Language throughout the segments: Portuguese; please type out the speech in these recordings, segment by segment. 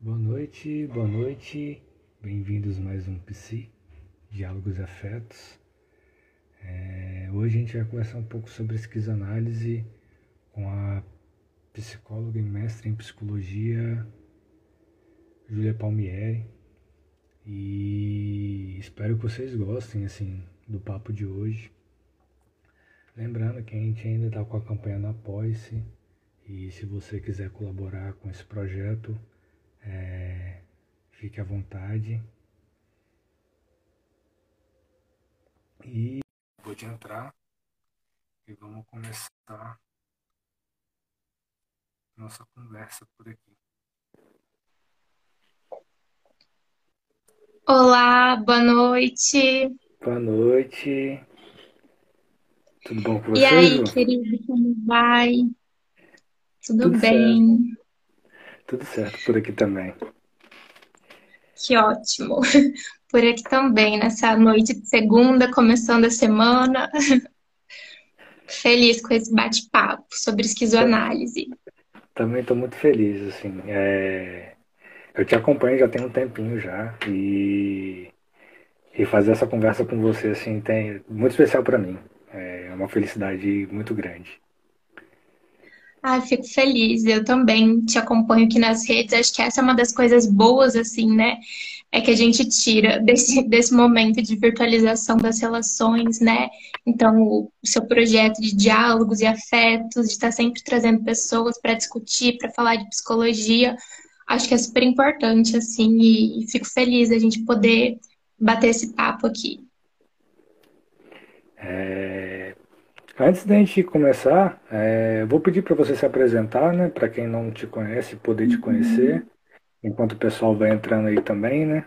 Boa noite, boa noite, bem-vindos mais um Psi, Diálogos Afetos. É, hoje a gente vai conversar um pouco sobre esquizoanálise com a psicóloga e mestre em psicologia Júlia Palmieri. E espero que vocês gostem assim do papo de hoje. Lembrando que a gente ainda está com a campanha no Apoia-se e se você quiser colaborar com esse projeto, é, fique à vontade. E vou te entrar e vamos começar nossa conversa por aqui. Olá, boa noite. Boa noite. Tudo bom com você? E aí, querido, como vai? Tudo, Tudo bem? Certo. Tudo certo por aqui também. Que ótimo. Por aqui também, nessa noite de segunda, começando a semana. Feliz com esse bate-papo sobre esquizoanálise. Também estou muito feliz, assim. É... Eu te acompanho já tem um tempinho já e e fazer essa conversa com você assim tem muito especial para mim. É uma felicidade muito grande. Ah, fico feliz. Eu também te acompanho aqui nas redes. Acho que essa é uma das coisas boas, assim, né? É que a gente tira desse, desse momento de virtualização das relações, né? Então, o seu projeto de diálogos e afetos, de estar sempre trazendo pessoas para discutir, para falar de psicologia, acho que é super importante, assim, e, e fico feliz a gente poder bater esse papo aqui. É, Antes da gente começar, é, vou pedir para você se apresentar, né? Para quem não te conhece, poder te conhecer, uhum. enquanto o pessoal vai entrando aí também, né?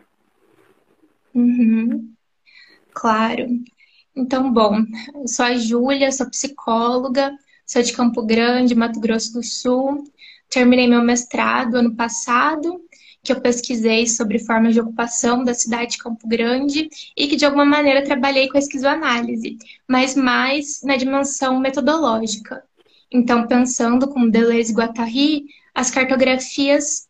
Uhum. Claro. Então, bom, eu sou a Júlia, sou psicóloga, sou de Campo Grande, Mato Grosso do Sul. Terminei meu mestrado ano passado que eu pesquisei sobre formas de ocupação da cidade de Campo Grande e que de alguma maneira trabalhei com a esquizoanálise, mas mais na dimensão metodológica. Então, pensando com Deleuze e Guattari, as cartografias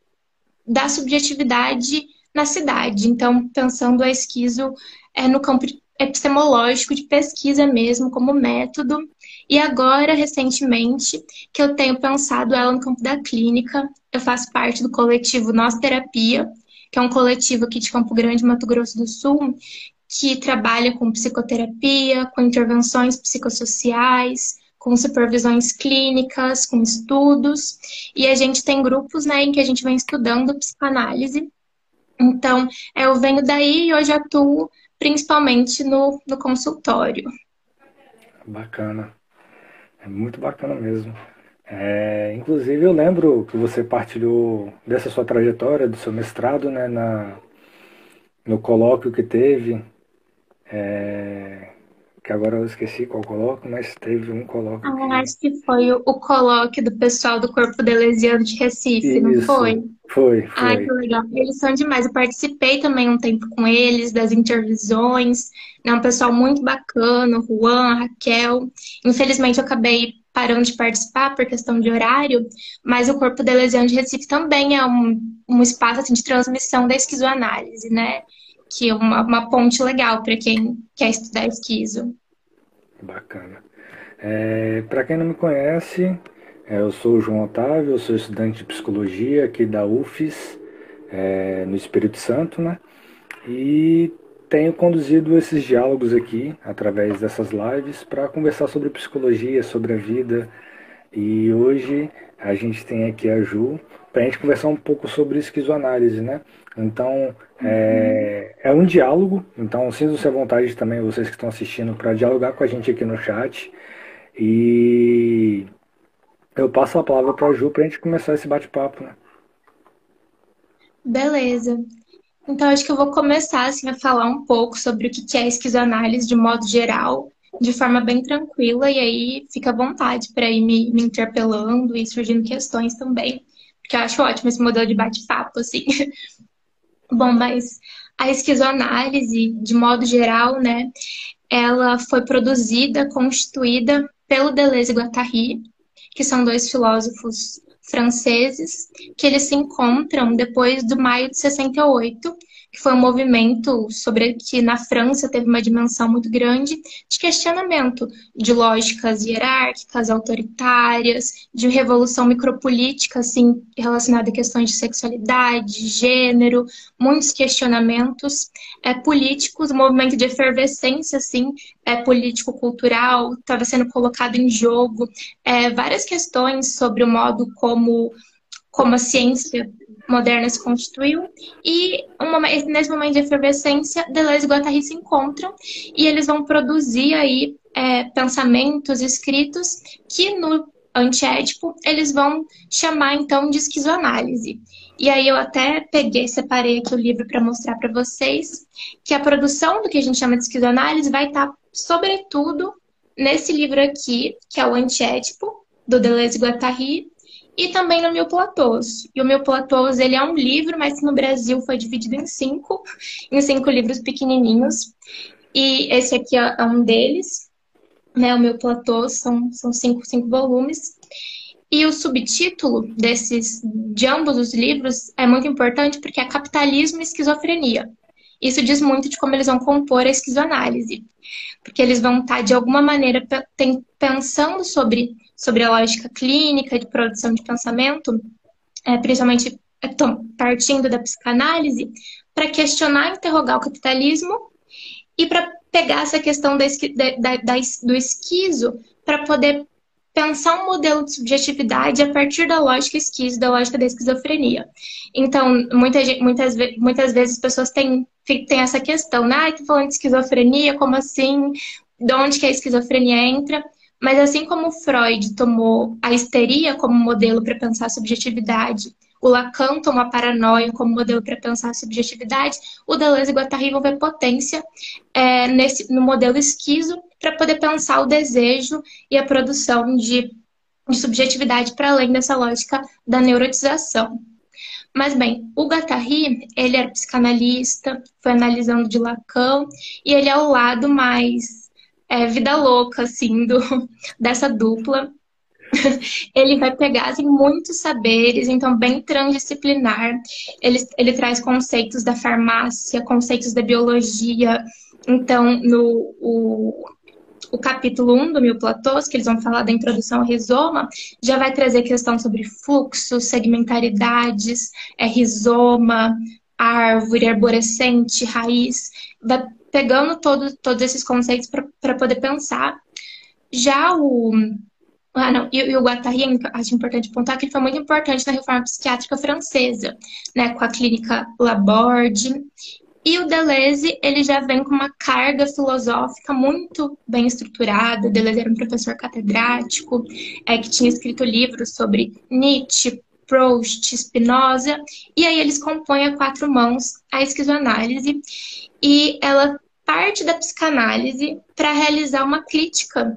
da subjetividade na cidade. Então, pensando a esquizo é, no campo epistemológico de pesquisa mesmo, como método, e agora, recentemente, que eu tenho pensado ela no campo da clínica, eu faço parte do coletivo Nós Terapia, que é um coletivo aqui de Campo Grande, Mato Grosso do Sul, que trabalha com psicoterapia, com intervenções psicossociais, com supervisões clínicas, com estudos, e a gente tem grupos né, em que a gente vem estudando psicanálise. Então, eu venho daí e hoje atuo principalmente no, no consultório. Bacana. É muito bacana mesmo. É, inclusive, eu lembro que você partilhou dessa sua trajetória, do seu mestrado, né, na, no colóquio que teve. É, que agora eu esqueci qual colóquio, mas teve um colóquio. Ah, que... acho que foi o, o colóquio do pessoal do Corpo Delesiano de Recife, Isso, não foi? Foi, foi. Ah, que legal. Eles são demais. Eu participei também um tempo com eles, das intervisões. É um pessoal muito bacana, o Juan, a Raquel. Infelizmente, eu acabei parando de participar por questão de horário, mas o Corpo Delesiano de Recife também é um, um espaço assim, de transmissão da esquizoanálise, né? Que é uma, uma ponte legal para quem quer estudar esquizo. Bacana. É, para quem não me conhece, é, eu sou o João Otávio, eu sou estudante de psicologia aqui da UFES, é, no Espírito Santo, né? E tenho conduzido esses diálogos aqui, através dessas lives, para conversar sobre psicologia, sobre a vida. E hoje a gente tem aqui a Ju, para a gente conversar um pouco sobre esquizoanálise, né? Então, é, é um diálogo, então sintam-se à vontade também, vocês que estão assistindo, para dialogar com a gente aqui no chat. E eu passo a palavra para a Ju para a gente começar esse bate-papo, né? Beleza. Então, acho que eu vou começar assim, a falar um pouco sobre o que é esquizoanálise de modo geral, de forma bem tranquila, e aí fica à vontade para ir me, me interpelando e surgindo questões também, porque eu acho ótimo esse modelo de bate-papo, assim. Bom, mas a esquizoanálise, de modo geral, né, ela foi produzida, constituída pelo Deleuze e Guattari, que são dois filósofos franceses, que eles se encontram depois do maio de 68 que foi um movimento sobre que na França teve uma dimensão muito grande de questionamento de lógicas hierárquicas, autoritárias, de revolução micropolítica, assim, relacionada a questões de sexualidade, gênero, muitos questionamentos é, políticos, um movimento de efervescência, assim, é, político-cultural, estava sendo colocado em jogo, é, várias questões sobre o modo como como a ciência moderna se constituiu. E um, nesse momento de efervescência, Deleuze e Guattari se encontram e eles vão produzir aí é, pensamentos escritos que no antiédipo eles vão chamar então de esquizoanálise. E aí eu até peguei, separei aqui o livro para mostrar para vocês que a produção do que a gente chama de esquizoanálise vai estar, tá, sobretudo, nesse livro aqui, que é o Antiédipo, do Deleuze e Guattari, e também no Mil Platôs. E o Mil Platôs, ele é um livro, mas no Brasil foi dividido em cinco, em cinco livros pequenininhos. E esse aqui é um deles, né? O Mil Platôs são, são cinco, cinco volumes. E o subtítulo desses, de ambos os livros é muito importante porque é Capitalismo e Esquizofrenia. Isso diz muito de como eles vão compor a esquizoanálise, porque eles vão estar, de alguma maneira, pensando sobre sobre a lógica clínica de produção de pensamento, é, principalmente é, partindo da psicanálise, para questionar e interrogar o capitalismo e para pegar essa questão da, da, da, do esquizo para poder pensar um modelo de subjetividade a partir da lógica esquizo, da lógica da esquizofrenia. Então, muita, muitas, muitas vezes as pessoas têm, têm essa questão, né? Ah, falando de esquizofrenia, como assim? De onde que a esquizofrenia entra? Mas assim como Freud tomou a histeria como modelo para pensar a subjetividade, o Lacan tomou a paranoia como modelo para pensar a subjetividade, o Deleuze e Guattari vão ver potência é, nesse, no modelo esquizo para poder pensar o desejo e a produção de, de subjetividade para além dessa lógica da neurotização. Mas bem, o Guattari, ele era psicanalista, foi analisando de Lacan, e ele é o lado mais é, vida louca, assim, do, dessa dupla. ele vai pegar assim, muitos saberes, então bem transdisciplinar. Ele, ele traz conceitos da farmácia, conceitos da biologia. Então, no o, o capítulo 1 do Mil Platôs, que eles vão falar da introdução ao rizoma, já vai trazer questão sobre fluxo, segmentaridades, é, rizoma, árvore, arborescente, raiz. Vai pegando todo, todos esses conceitos para poder pensar. Já o. Ah, não, e, e o Guattari, acho importante pontuar que ele foi muito importante na reforma psiquiátrica francesa, né, com a clínica Laborde. E o Deleuze, ele já vem com uma carga filosófica muito bem estruturada. Deleuze era um professor catedrático, é, que tinha escrito livros sobre Nietzsche, Proust, Spinoza, e aí eles compõem a quatro mãos a esquizoanálise, e ela parte da psicanálise para realizar uma crítica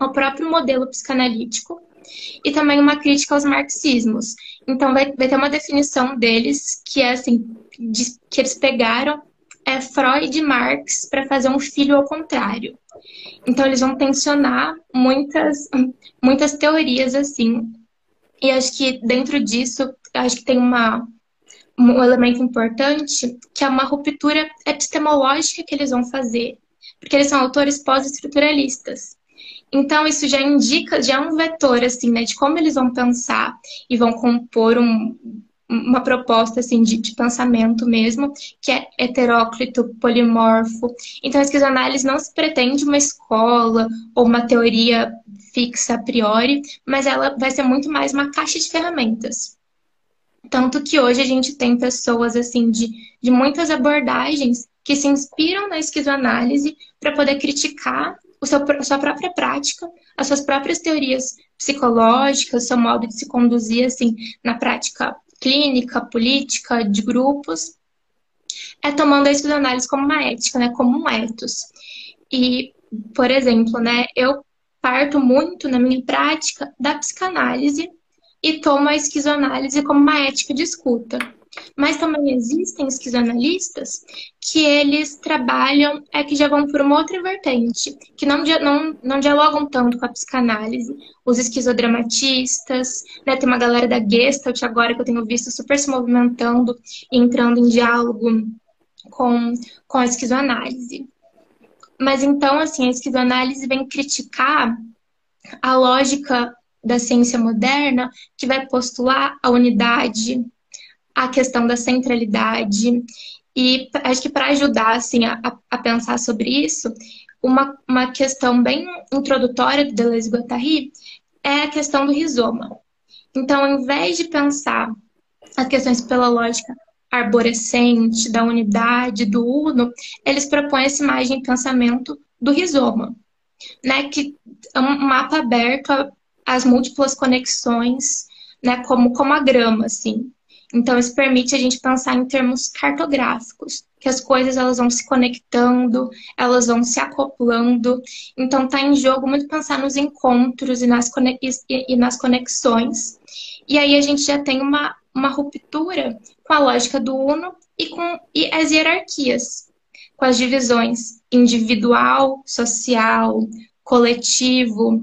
ao próprio modelo psicanalítico e também uma crítica aos marxismos. Então, vai, vai ter uma definição deles que é assim, de, que eles pegaram é Freud e Marx para fazer um filho ao contrário. Então, eles vão tensionar muitas, muitas teorias assim. E acho que dentro disso, acho que tem uma, um elemento importante, que é uma ruptura epistemológica que eles vão fazer, porque eles são autores pós-estruturalistas. Então, isso já indica, já é um vetor, assim, né, de como eles vão pensar e vão compor um, uma proposta, assim, de, de, pensamento mesmo, que é heteróclito, polimorfo. Então, a esquizoanálise não se pretende uma escola ou uma teoria fixa a priori, mas ela vai ser muito mais uma caixa de ferramentas. Tanto que hoje a gente tem pessoas assim de, de muitas abordagens que se inspiram na esquizoanálise para poder criticar o seu, a sua própria prática, as suas próprias teorias psicológicas, seu modo de se conduzir assim na prática clínica, política, de grupos, é tomando a esquizoanálise como uma ética, né, como um ethos. E, por exemplo, né, eu parto muito na minha prática da psicanálise e toma a esquizoanálise como uma ética de escuta. Mas também existem esquizoanalistas que eles trabalham, é que já vão por uma outra vertente, que não, não, não dialogam tanto com a psicanálise. Os esquizodramatistas, né, tem uma galera da Gestalt agora que eu tenho visto super se movimentando e entrando em diálogo com, com a esquizoanálise. Mas então, assim, a esquizoanálise vem criticar a lógica da ciência moderna que vai postular a unidade, a questão da centralidade. E acho que para ajudar assim, a, a, pensar sobre isso, uma, uma questão bem introdutória do Deleuze Guattari é a questão do rizoma. Então, ao invés de pensar as questões pela lógica arborescente, da unidade, do uno, eles propõem essa imagem de pensamento do rizoma, né? Que é um mapa aberto às múltiplas conexões, né? Como, como a grama, assim. Então, isso permite a gente pensar em termos cartográficos, que as coisas elas vão se conectando, elas vão se acoplando. Então, está em jogo muito pensar nos encontros e nas, e nas conexões. E aí a gente já tem uma, uma ruptura com a lógica do Uno e com e as hierarquias, com as divisões individual, social, coletivo,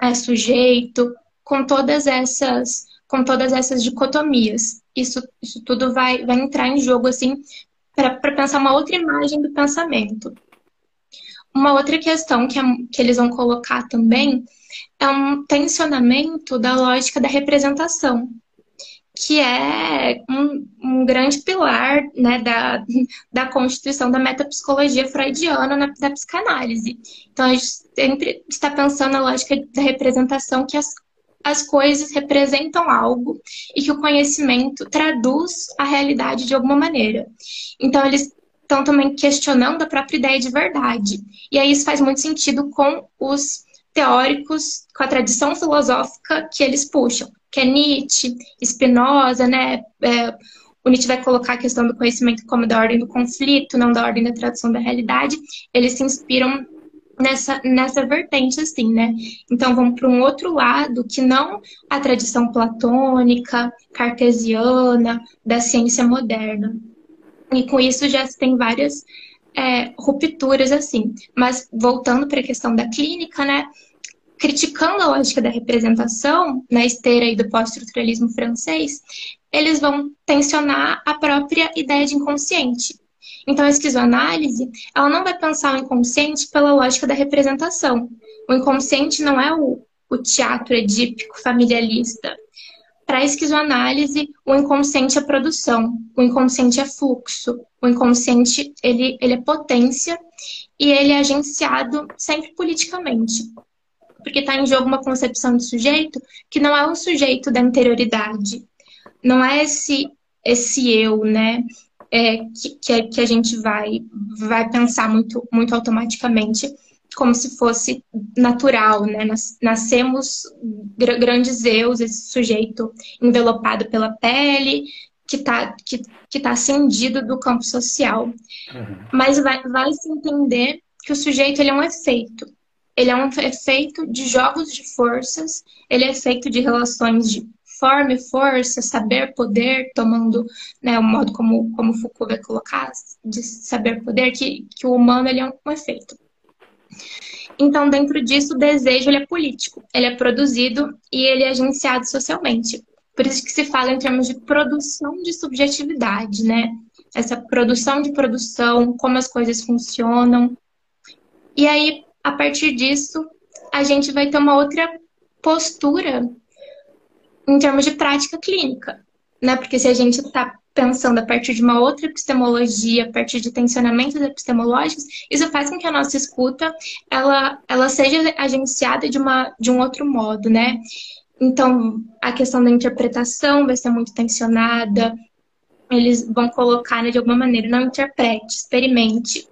é, sujeito, com todas essas com todas essas dicotomias. Isso, isso tudo vai, vai entrar em jogo assim para pensar uma outra imagem do pensamento. Uma outra questão que, é, que eles vão colocar também é um tensionamento da lógica da representação, que é um, um, grande pilar né, da, da constituição da metapsicologia freudiana na, da psicanálise. Então, a gente sempre está pensando na lógica da representação, que as, as coisas representam algo e que o conhecimento traduz a realidade de alguma maneira. Então, eles estão também questionando a própria ideia de verdade. E aí isso faz muito sentido com os teóricos, com a tradição filosófica que eles puxam que é Nietzsche, Spinoza, né? É, o Nietzsche vai colocar a questão do conhecimento como da ordem do conflito, não da ordem da tradução da realidade. Eles se inspiram nessa, nessa vertente, assim, né? Então vamos para um outro lado que não a tradição platônica, cartesiana, da ciência moderna. E com isso já se tem várias é, rupturas, assim. Mas voltando para a questão da clínica, né? Criticando a lógica da representação, na esteira do pós-estruturalismo francês, eles vão tensionar a própria ideia de inconsciente. Então, a esquizoanálise, ela não vai pensar o inconsciente pela lógica da representação. O inconsciente não é o, o teatro edípico familiarista. Para a esquizoanálise, o inconsciente é produção, o inconsciente é fluxo, o inconsciente ele, ele é potência e ele é agenciado sempre politicamente porque está em jogo uma concepção de sujeito que não é um sujeito da interioridade, não é esse esse eu, né? É, que, que, que a gente vai vai pensar muito muito automaticamente como se fosse natural, né? Nascemos grandes eus, esse sujeito envelopado pela pele, que está que, que tá acendido do campo social. Uhum. Mas vai, vai se entender que o sujeito ele é um efeito ele é um efeito de jogos de forças, ele é feito de relações de forma e força, saber poder, tomando né, o modo como, como Foucault vai colocar, de saber poder, que, que o humano ele é um, efeito. Então, dentro disso, o desejo ele é político, ele é produzido e ele é agenciado socialmente. Por isso que se fala em termos de produção de subjetividade, né? Essa produção de produção, como as coisas funcionam. E aí, a partir disso, a gente vai ter uma outra postura em termos de prática clínica, né? Porque se a gente está pensando a partir de uma outra epistemologia, a partir de tensionamentos epistemológicos, isso faz com que a nossa escuta ela, ela seja agenciada de, uma, de um outro modo, né? Então, a questão da interpretação vai ser muito tensionada, eles vão colocar né, de alguma maneira, não interprete, experimente.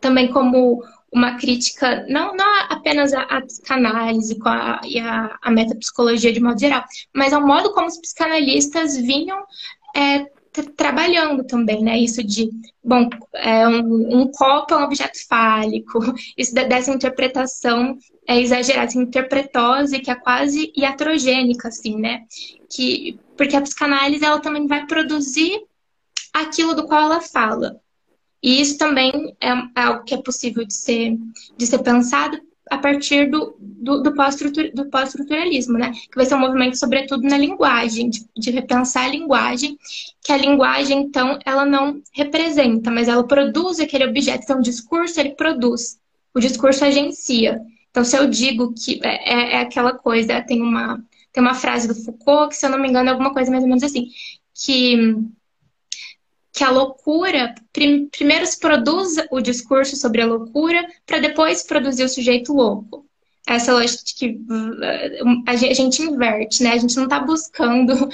Também como uma crítica, não, não apenas à, psicanálise a, e à, à metapsicologia de modo geral, mas ao modo como os psicanalistas vinham é, trabalhando também, né? Isso de, bom, é um, um, copo é um objeto fálico, isso dessa interpretação é exagerada, essa interpretose que é quase iatrogênica, assim, né? Que, Porque a psicanálise ela também vai produzir aquilo do qual ela fala. E isso também é, é algo que é possível de ser, de ser pensado a partir do, do, do pós-estruturalismo, né? Que vai ser um movimento, sobretudo, na linguagem, de, de, repensar a linguagem, que a linguagem, então, ela não representa, mas ela produz aquele objeto. Então, o discurso, ele produz. O discurso agencia. Então, se eu digo que é, é, é aquela coisa, tem uma, tem uma frase do Foucault, que, se eu não me engano, é alguma coisa mais ou menos assim, que que a loucura prim, primeiro se produz o discurso sobre a loucura para depois produzir o sujeito louco. Essa lógica que uh, a gente inverte, né? A gente não está buscando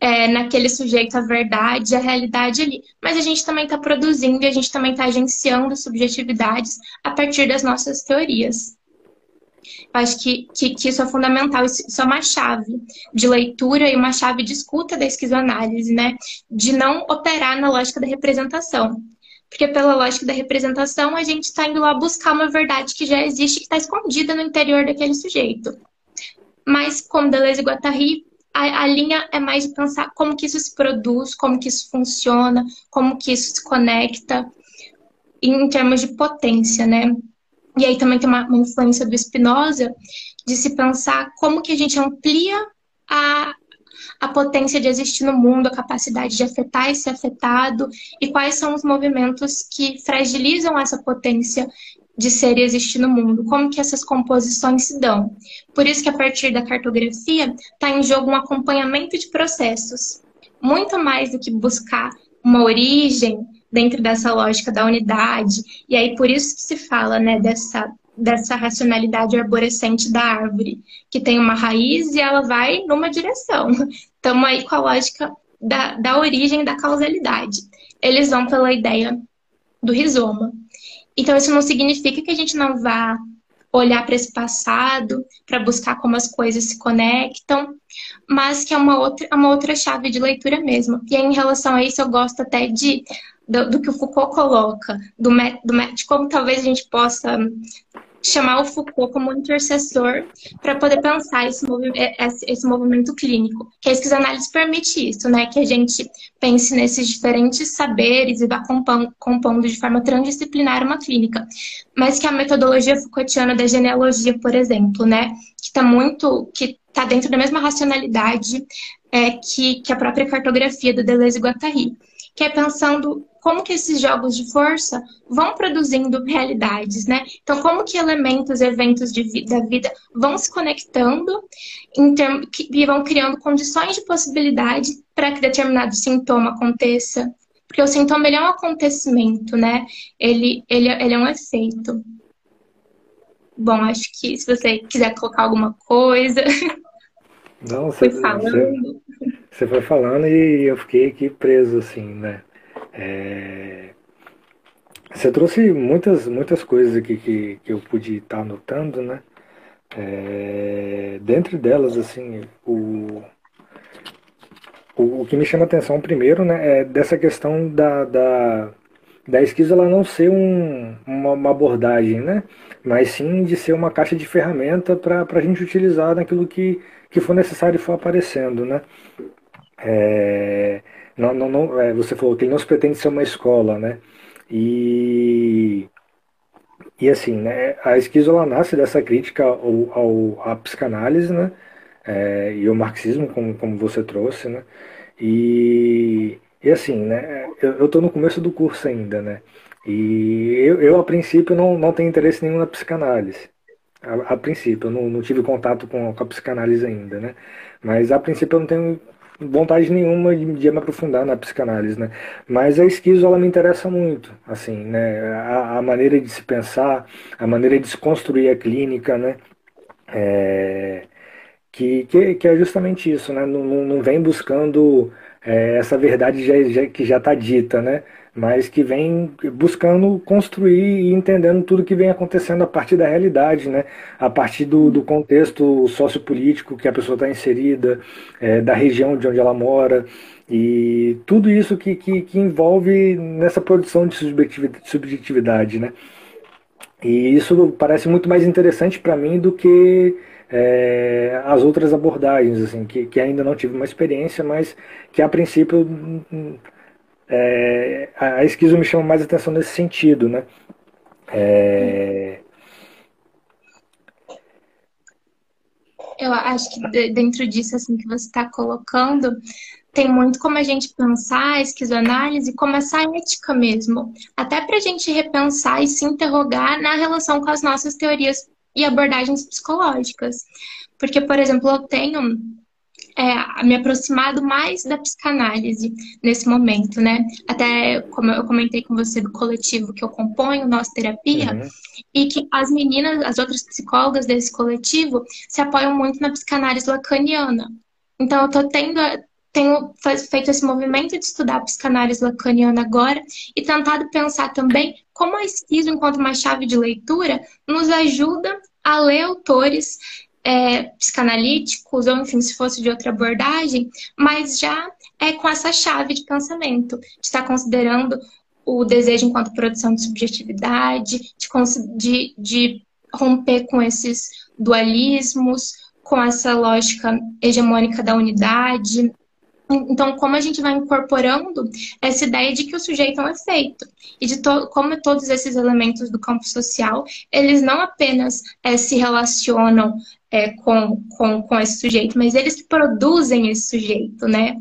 é, naquele sujeito a verdade, a realidade ali. Mas a gente também está produzindo e a gente também está agenciando subjetividades a partir das nossas teorias. Acho que, que, que, isso é fundamental, isso é uma chave de leitura e uma chave de escuta da esquizoanálise, né? De não operar na lógica da representação. Porque pela lógica da representação, a gente está indo lá buscar uma verdade que já existe, que está escondida no interior daquele sujeito. Mas, como Deleuze e Guattari, a, a, linha é mais de pensar como que isso se produz, como que isso funciona, como que isso se conecta em termos de potência, né? E aí também tem uma, uma influência do Spinoza de se pensar como que a gente amplia a, a potência de existir no mundo, a capacidade de afetar e ser afetado, e quais são os movimentos que fragilizam essa potência de ser e existir no mundo, como que essas composições se dão. Por isso que a partir da cartografia está em jogo um acompanhamento de processos, muito mais do que buscar uma origem, dentro dessa lógica da unidade. E aí por isso que se fala, né, dessa dessa racionalidade arborescente da árvore, que tem uma raiz e ela vai numa direção. Estamos aí com a lógica da, da origem da causalidade. Eles vão pela ideia do rizoma. Então, isso não significa que a gente não vá olhar para esse passado, para buscar como as coisas se conectam, mas que é uma outra, uma outra chave de leitura mesmo. E aí, em relação a isso, eu gosto até de do, do que o Foucault coloca, do, do, de como talvez a gente possa chamar o Foucault como intercessor para poder pensar esse, movi esse, esse, movimento clínico. Que a esquizoanálise permite isso, né? Que a gente pense nesses diferentes saberes e vá compondo, compondo de forma transdisciplinar uma clínica. Mas que a metodologia Foucaultiana da genealogia, por exemplo, né? Que está muito... que está dentro da mesma racionalidade é, que, que a própria cartografia do Deleuze e Guattari que é pensando como que esses jogos de força vão produzindo realidades, né? Então, como que elementos, eventos de, da vida vão se conectando que, e vão criando condições de possibilidade para que determinado sintoma aconteça. Porque o sintoma ele é um acontecimento, né? Ele, ele, ele é um efeito. Bom, acho que se você quiser colocar alguma coisa. Não, você, foi falando. Você, você foi falando e eu fiquei aqui preso, assim, né? É... Você trouxe muitas, muitas coisas aqui que, que eu pude estar anotando, né? É... Dentre delas, assim, o... o, que me chama a atenção primeiro, né, é dessa questão da, da, da esquiza ela não ser um, uma, uma, abordagem, né? Mas sim de ser uma caixa de ferramenta para a gente utilizar naquilo que, que for necessário e for aparecendo, né? É, não, não, não, é, você falou que ele não se pretende ser uma escola, né? E, e assim, né, a esquizola nasce dessa crítica ao, ao, à psicanálise, né? É, e ao marxismo, como, como você trouxe, né? E, e assim, né, eu estou no começo do curso ainda, né? E eu, eu a princípio, não, não tenho interesse nenhum na psicanálise. A, a princípio, eu não, não tive contato com, com a psicanálise ainda, né? Mas a princípio eu não tenho vontade nenhuma de, de me aprofundar na psicanálise, né? Mas a esquizo, ela me interessa muito, assim, né? A, a, maneira de se pensar, a maneira de se construir a clínica, né? É, que, que, que, é justamente isso, né? Não, não vem buscando é, essa verdade já, já, que já está dita, né? Mas que vem buscando construir e entendendo tudo que vem acontecendo a partir da realidade, né? a partir do, do contexto sociopolítico que a pessoa está inserida, é, da região de onde ela mora, e tudo isso que, que, que envolve nessa produção de subjetividade. Né? E isso parece muito mais interessante para mim do que é, as outras abordagens, assim, que, que ainda não tive uma experiência, mas que a princípio é, a esquizo me chama mais atenção nesse sentido, né? É... Eu acho que dentro disso assim que você está colocando, tem muito como a gente pensar a esquizoanálise como essa ética mesmo. Até para a gente repensar e se interrogar na relação com as nossas teorias e abordagens psicológicas. Porque, por exemplo, eu tenho é, me aproximado mais da psicanálise nesse momento, né? Até como eu comentei com você do coletivo que eu componho, Nossa Terapia, uhum. e que as meninas, as outras psicólogas desse coletivo, se apoiam muito na psicanálise lacaniana. Então, eu tô tendo, tenho feito esse movimento de estudar a psicanálise lacaniana agora e tentado pensar também como a esquizo, enquanto uma chave de leitura, nos ajuda a ler autores é, psicanalíticos, ou enfim, se fosse de outra abordagem, mas já é com essa chave de pensamento, de estar considerando o desejo enquanto produção de subjetividade, de, de, de romper com esses dualismos, com essa lógica hegemônica da unidade, então, como a gente vai incorporando essa ideia de que o sujeito é um efeito e de to como todos esses elementos do campo social, eles não apenas é, se relacionam é, com, com, com esse sujeito, mas eles produzem esse sujeito, né?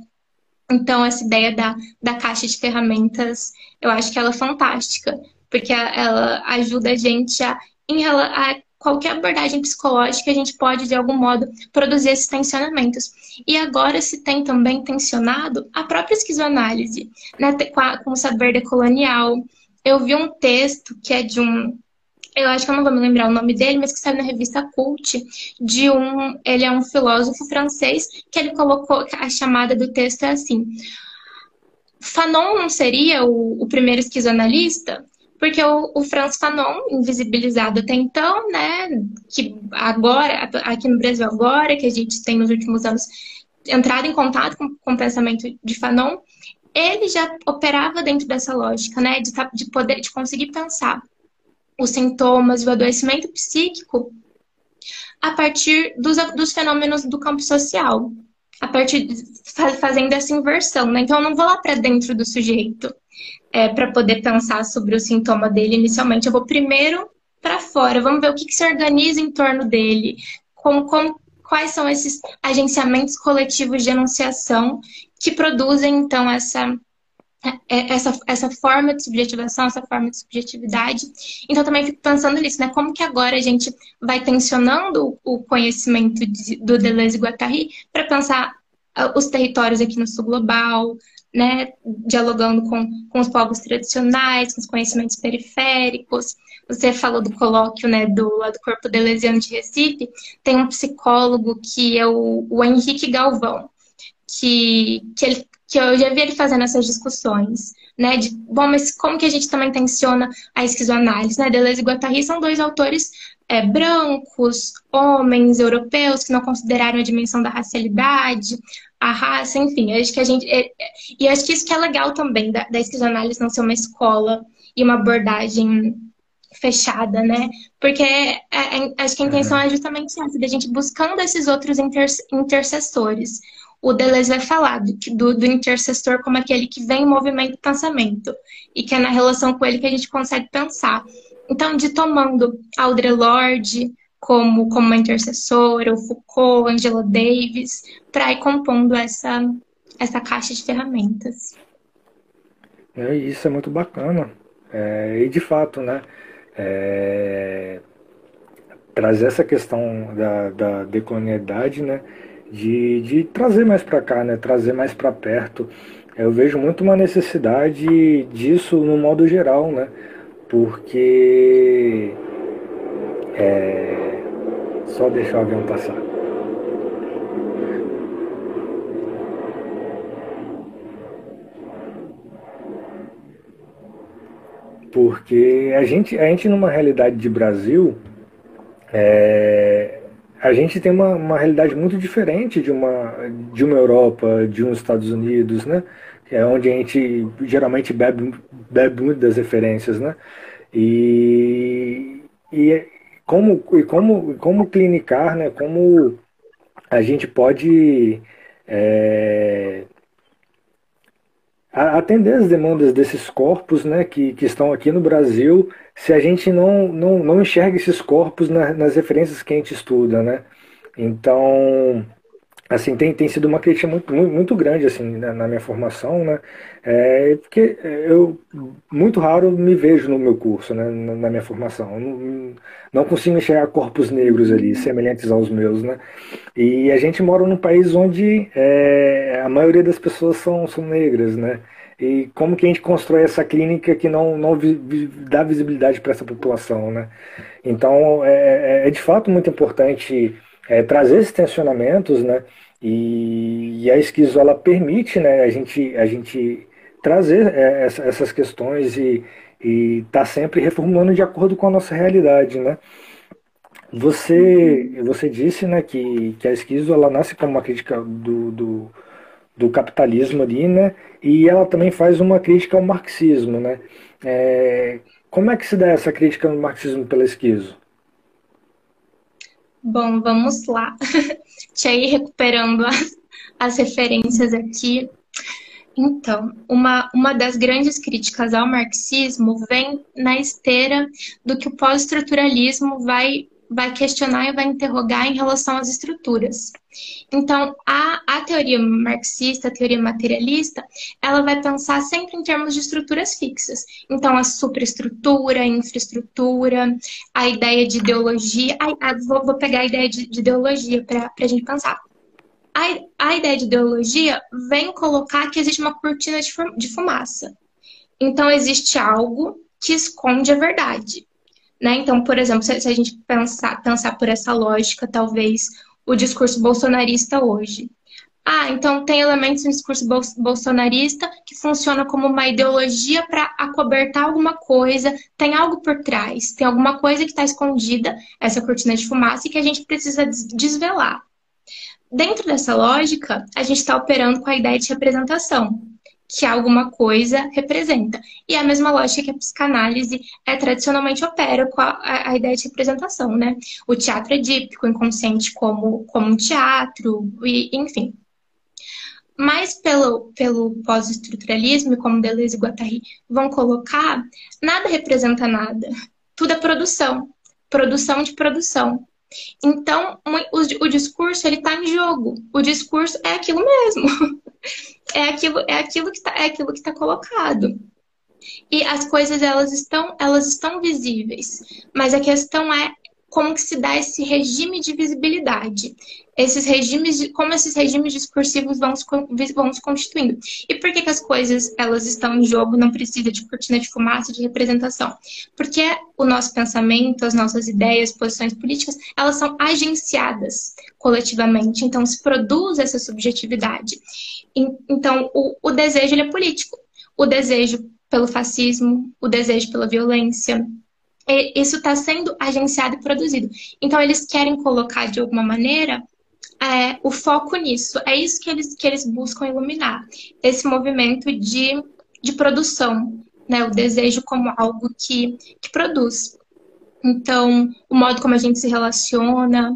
Então, essa ideia da, da caixa de ferramentas, eu acho que ela é fantástica, porque ela ajuda a gente a, a qualquer abordagem psicológica, a gente pode, de algum modo, produzir esses tensionamentos. E agora se tem também tensionado a própria esquizoanálise, né, com o saber decolonial. Eu vi um texto que é de um eu acho que eu não vou me lembrar o nome dele, mas que saiu na revista Cult, de um, ele é um filósofo francês, que ele colocou, a chamada do texto é assim, Fanon não seria o, o primeiro esquizoanalista? Porque o, o Franz Fanon, invisibilizado até então, né, que agora, aqui no Brasil agora, que a gente tem nos últimos anos entrado em contato com, com o pensamento de Fanon, ele já operava dentro dessa lógica, né, de, de poder, de conseguir pensar os sintomas e o adoecimento psíquico a partir dos, dos fenômenos do campo social, a partir de, fazendo essa inversão, né? Então eu não vou lá para dentro do sujeito, é, para poder pensar sobre o sintoma dele inicialmente. Eu vou primeiro para fora, vamos ver o que, que, se organiza em torno dele, como, como, quais são esses agenciamentos coletivos de enunciação que produzem, então, essa, é, essa, essa forma de subjetivação, essa forma de subjetividade. Então, também fico pensando nisso, né? Como que agora a gente vai tensionando o conhecimento de, do Deleuze e Guattari para pensar uh, os territórios aqui no sul global, né, dialogando com, com os povos tradicionais, com os conhecimentos periféricos. Você falou do colóquio né, do, do Corpo Deleuziano de Recife. Tem um psicólogo que é o, o Henrique Galvão, que, que, ele, que eu já vi ele fazendo essas discussões. Né, de, bom, mas como que a gente também tensiona a esquizoanálise? Né? Deleuze e Guattari são dois autores é, brancos, homens europeus que não consideraram a dimensão da racialidade, a raça, enfim, acho que a gente. É, é, e acho que isso que é legal também da, da esquizoanálise não ser uma escola e uma abordagem fechada, né? Porque é, é, acho que a intenção é justamente essa, da gente buscando esses outros inter, intercessores. O Deleuze vai falar do, do, do, intercessor como aquele que vem em movimento pensamento e que é na relação com ele que a gente consegue pensar. Então, de tomando Audre Lorde, como, como uma intercessora, o Foucault, Angela Davis, para ir compondo essa, essa caixa de ferramentas. É, isso é muito bacana. É, e de fato, né? É, trazer essa questão da, da decolonialidade, né? De, de trazer mais para cá, né? Trazer mais para perto. Eu vejo muito uma necessidade disso no modo geral, né? Porque é, só deixar o avião passar. Porque a gente, a gente numa realidade de Brasil, é, a gente tem uma, uma realidade muito diferente de uma, de uma Europa, de uns Estados Unidos, né? É onde a gente geralmente bebe, bebe muito das referências, né? E, e como, como, como clinicar, né? Como a gente pode é, atender as demandas desses corpos né, que, que estão aqui no Brasil se a gente não, não, não enxerga esses corpos na, nas referências que a gente estuda. Né? Então, assim tem, tem sido uma crítica muito, muito, muito grande assim na, na, minha formação né? É, porque eu muito raro me vejo no meu curso né? Na, na minha formação. Não, não, consigo enxergar corpos negros ali semelhantes aos meus né? E a gente mora num país onde é, a maioria das pessoas são, são negras né? E como que a gente constrói essa clínica que não, não vi, dá visibilidade para essa população né? Então é, é, é de fato muito importante é, trazer esses tensionamentos, né? E, e a esquizo ela permite, né, a gente a gente trazer é, essa, essas questões e estar tá sempre reformulando de acordo com a nossa realidade, né? Você você disse, né, que, que a esquizo ela nasce como uma crítica do, do, do capitalismo ali, né? E ela também faz uma crítica ao marxismo, né? É, como é que se dá essa crítica no marxismo pela esquizo? Bom, vamos lá. Ir recuperando as, as referências aqui. Então, uma, uma das grandes críticas ao marxismo vem na esteira do que o pós-estruturalismo vai vai questionar e vai interrogar em relação às estruturas. Então, a, a teoria marxista, a teoria materialista, ela vai pensar sempre em termos de estruturas fixas. Então, a superestrutura, a infraestrutura, a ideia de ideologia. A, a, vou, vou, pegar a ideia de, de ideologia para a gente pensar. A, a ideia de ideologia vem colocar que existe uma cortina de, de fumaça. Então, existe algo que esconde a verdade. Né? Então, por exemplo, se, a gente pensar, pensar por essa lógica, talvez o discurso bolsonarista hoje. Ah, então tem elementos no discurso bolsonarista que funciona como uma ideologia para acobertar alguma coisa, tem algo por trás, tem alguma coisa que está escondida, essa cortina de fumaça, e que a gente precisa desvelar. Dentro dessa lógica, a gente está operando com a ideia de representação que alguma coisa representa. E é a mesma lógica que a psicanálise é, tradicionalmente opera com a, a, ideia de representação, né? O teatro edípico, inconsciente como, como um teatro, e, enfim. Mas pelo, pelo pós-estruturalismo, como Deleuze e Guattari vão colocar, nada representa nada. Tudo é produção. Produção de produção. Então, o, o discurso ele está em jogo. O discurso é aquilo mesmo. é aquilo, é aquilo que está é aquilo que está colocado. E as coisas elas estão elas estão visíveis, mas a questão é como que se dá esse regime de visibilidade. Esses regimes, como esses regimes discursivos vão se, vão se constituindo. E por que, que as coisas elas estão em jogo, não precisa de cortina de fumaça, de representação? Porque o nosso pensamento, as nossas ideias, posições políticas, elas são agenciadas coletivamente. Então se produz essa subjetividade. Então o, o desejo é político. O desejo pelo fascismo, o desejo pela violência, isso está sendo agenciado e produzido. Então, eles querem colocar de alguma maneira é, o foco nisso. É isso que eles, que eles buscam iluminar. Esse movimento de, de produção, né? o desejo como algo que, que produz. Então, o modo como a gente se relaciona,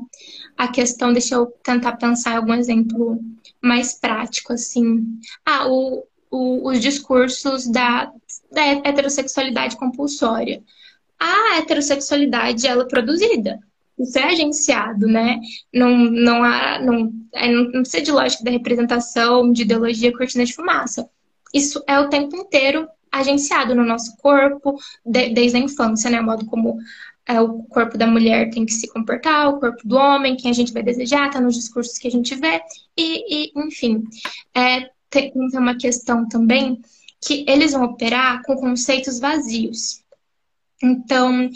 a questão, deixa eu tentar pensar em algum exemplo mais prático, assim. Ah, o, o, os discursos da, da heterossexualidade compulsória a heterossexualidade ela é produzida. Isso é agenciado, né? Não, não, há, não, é, não precisa de lógica da representação, de ideologia, cortina de fumaça. Isso é o tempo inteiro agenciado no nosso corpo, de, desde a infância, né? O modo como é, o corpo da mulher tem que se comportar, o corpo do homem, quem a gente vai desejar, tá nos discursos que a gente vê, e, e enfim. É, tem uma questão também que eles vão operar com conceitos vazios. Então,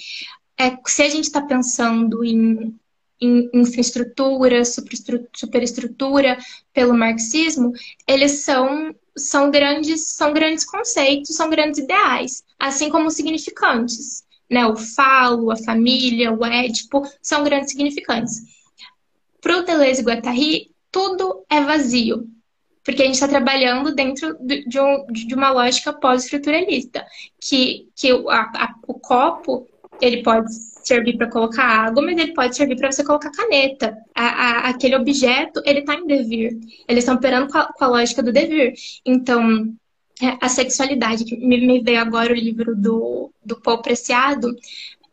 é, se a gente está pensando em, em infraestrutura, superestrutura pelo marxismo, eles são, são, grandes, são grandes conceitos, são grandes ideais, assim como significantes. Né? O falo, a família, o édipo, são grandes significantes. Para o Deleuze e Guattari, tudo é vazio, porque a gente está trabalhando dentro de, um, de uma lógica pós-estruturalista, que, que a, a, o copo ele pode servir para colocar água, mas ele pode servir para você colocar caneta. A, a, aquele objeto, ele está em devir. Eles estão operando com a, com a, lógica do devir. Então, é, a sexualidade, que me, me veio agora o livro do, do Paul Preciado,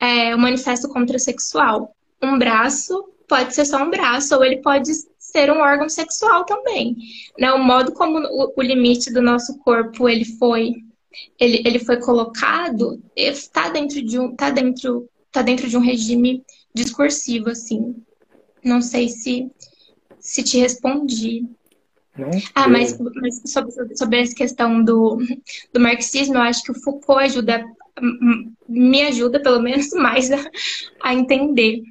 é o Manifesto Contrasexual. Um braço pode ser só um braço, ou ele pode ser um órgão sexual também. Né? O modo como o, o limite do nosso corpo ele foi ele, ele foi colocado está dentro de um tá dentro tá dentro de um regime discursivo assim não sei se se te respondi não, ah, mas, mas sobre, sobre essa questão do, do marxismo, eu acho que o Foucault ajuda, me ajuda pelo menos mais a, a entender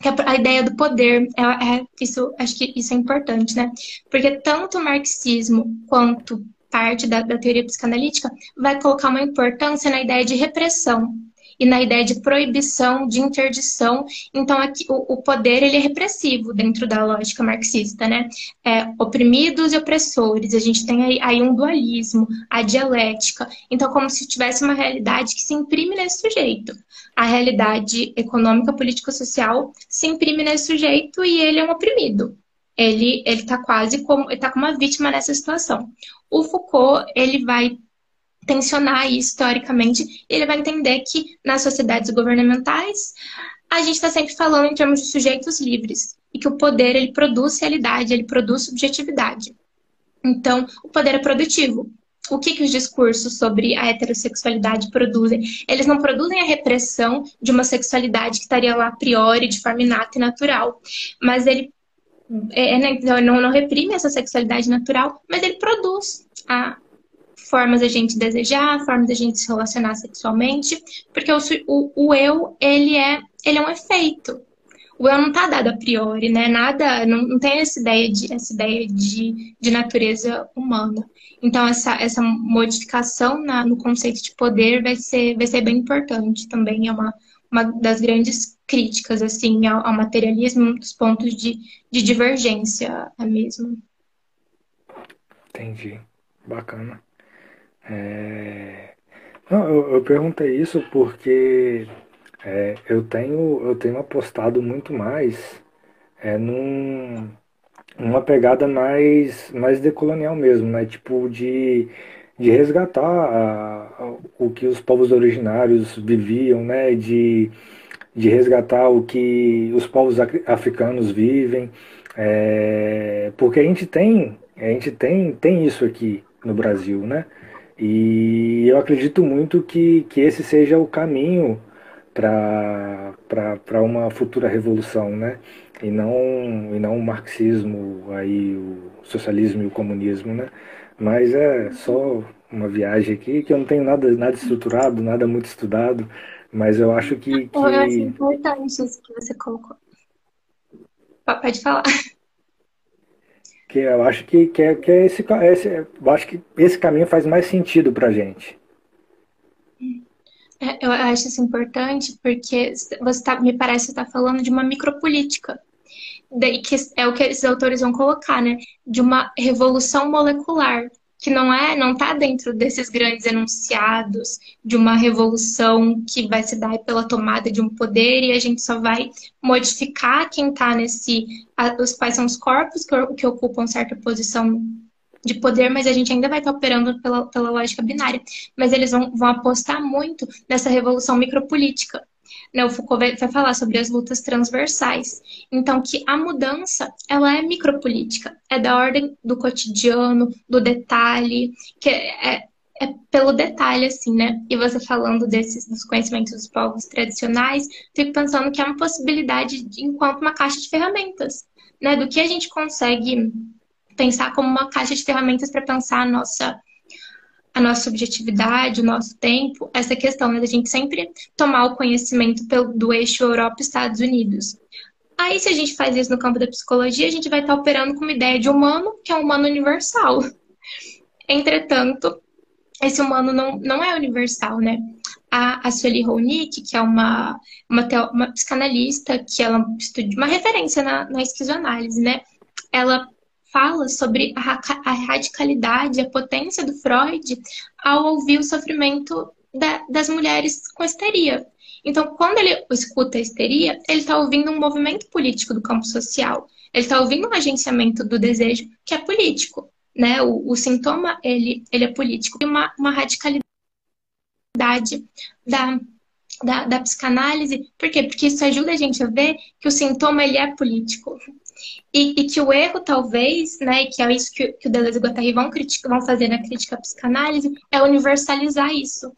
que a, ideia do poder é, é, isso acho que isso é importante né? Porque tanto o marxismo quanto parte da, da teoria psicanalítica vai colocar uma importância na ideia de repressão e na ideia de proibição, de interdição. Então, aqui, o, o poder ele é repressivo dentro da lógica marxista, né? É, oprimidos e opressores. A gente tem aí, aí, um dualismo, a dialética. Então, como se tivesse uma realidade que se imprime nesse sujeito. A realidade econômica, política, social se imprime nesse sujeito e ele é um oprimido ele ele está quase como ele tá como uma vítima nessa situação. O Foucault ele vai tensionar isso historicamente e ele vai entender que nas sociedades governamentais a gente está sempre falando em termos de sujeitos livres e que o poder ele produz realidade, ele produz subjetividade. Então, o poder é produtivo. O que, que os discursos sobre a heterossexualidade produzem? Eles não produzem a repressão de uma sexualidade que estaria lá a priori, de forma inata e natural, mas ele é, é, né, não, não reprime essa sexualidade natural, mas ele produz a formas a gente desejar, formas a gente se relacionar sexualmente, porque o, o, o eu, ele é, ele é um efeito. O eu não está dado a priori, né? Nada, não, não tem essa ideia de, essa ideia de, de natureza humana. Então, essa, essa modificação na, no conceito de poder vai ser, vai ser bem importante também. É uma, uma das grandes críticas assim ao, ao materialismo, um dos pontos de, de divergência é mesmo. Entendi. Bacana. É... Não, eu, eu, perguntei isso porque é, eu tenho eu tenho apostado muito mais é, num, numa pegada mais mais decolonial mesmo, né? Tipo de de resgatar a, a, o que os povos originários viviam, né? De, de resgatar o que os povos africanos vivem, é, porque a gente tem a gente tem tem isso aqui no Brasil, né? E eu acredito muito que, que esse seja o caminho para uma futura revolução, né? E não, e não o marxismo, aí, o socialismo e o comunismo, né? Mas é só uma viagem aqui que eu não tenho nada, nada estruturado, nada muito estudado, mas eu acho que. que... Eu acho importante isso que você colocou. Pode falar. Que eu acho que, que, é, que é esse, esse, eu acho que esse caminho faz mais sentido pra gente. É, eu acho isso importante porque você tá, me parece estar tá falando de uma micropolítica daí que é o que esses autores vão colocar, né? De uma revolução molecular, que não é, não está dentro desses grandes enunciados de uma revolução que vai se dar pela tomada de um poder e a gente só vai modificar quem está nesse, os quais são os corpos que, que ocupam certa posição de poder, mas a gente ainda vai estar tá operando pela, pela lógica binária. Mas eles vão, vão apostar muito nessa revolução micropolítica, né, o Foucault vai, falar sobre as lutas transversais. Então, que a mudança, ela é micropolítica, é da ordem do cotidiano, do detalhe, que é, é, é pelo detalhe, assim, né? E você falando desses, dos conhecimentos dos povos tradicionais, fico pensando que é uma possibilidade de, enquanto uma caixa de ferramentas, né? Do que a gente consegue pensar como uma caixa de ferramentas para pensar a nossa a nossa subjetividade, o nosso tempo, essa questão né, da gente sempre tomar o conhecimento pelo, do eixo Europa-Estados Unidos. Aí, se a gente faz isso no campo da psicologia, a gente vai estar operando com uma ideia de humano, que é um humano universal. Entretanto, esse humano não, não é universal, né? A, a Sueli Ronick, que é uma, uma, uma psicanalista, que ela estuda uma referência na, na esquizoanálise, né? Ela fala sobre a, radicalidade, a potência do Freud ao ouvir o sofrimento da, das mulheres com histeria. Então, quando ele escuta a histeria, ele está ouvindo um movimento político do campo social. Ele está ouvindo um agenciamento do desejo que é político. Né? O, o sintoma ele, ele é político. E uma, uma radicalidade da, da, da psicanálise. Por quê? Porque isso ajuda a gente a ver que o sintoma ele é político. E, e, que o erro, talvez, né, que é isso que, que o Deleuze e Guattari vão, vão fazer na crítica à psicanálise, é universalizar isso.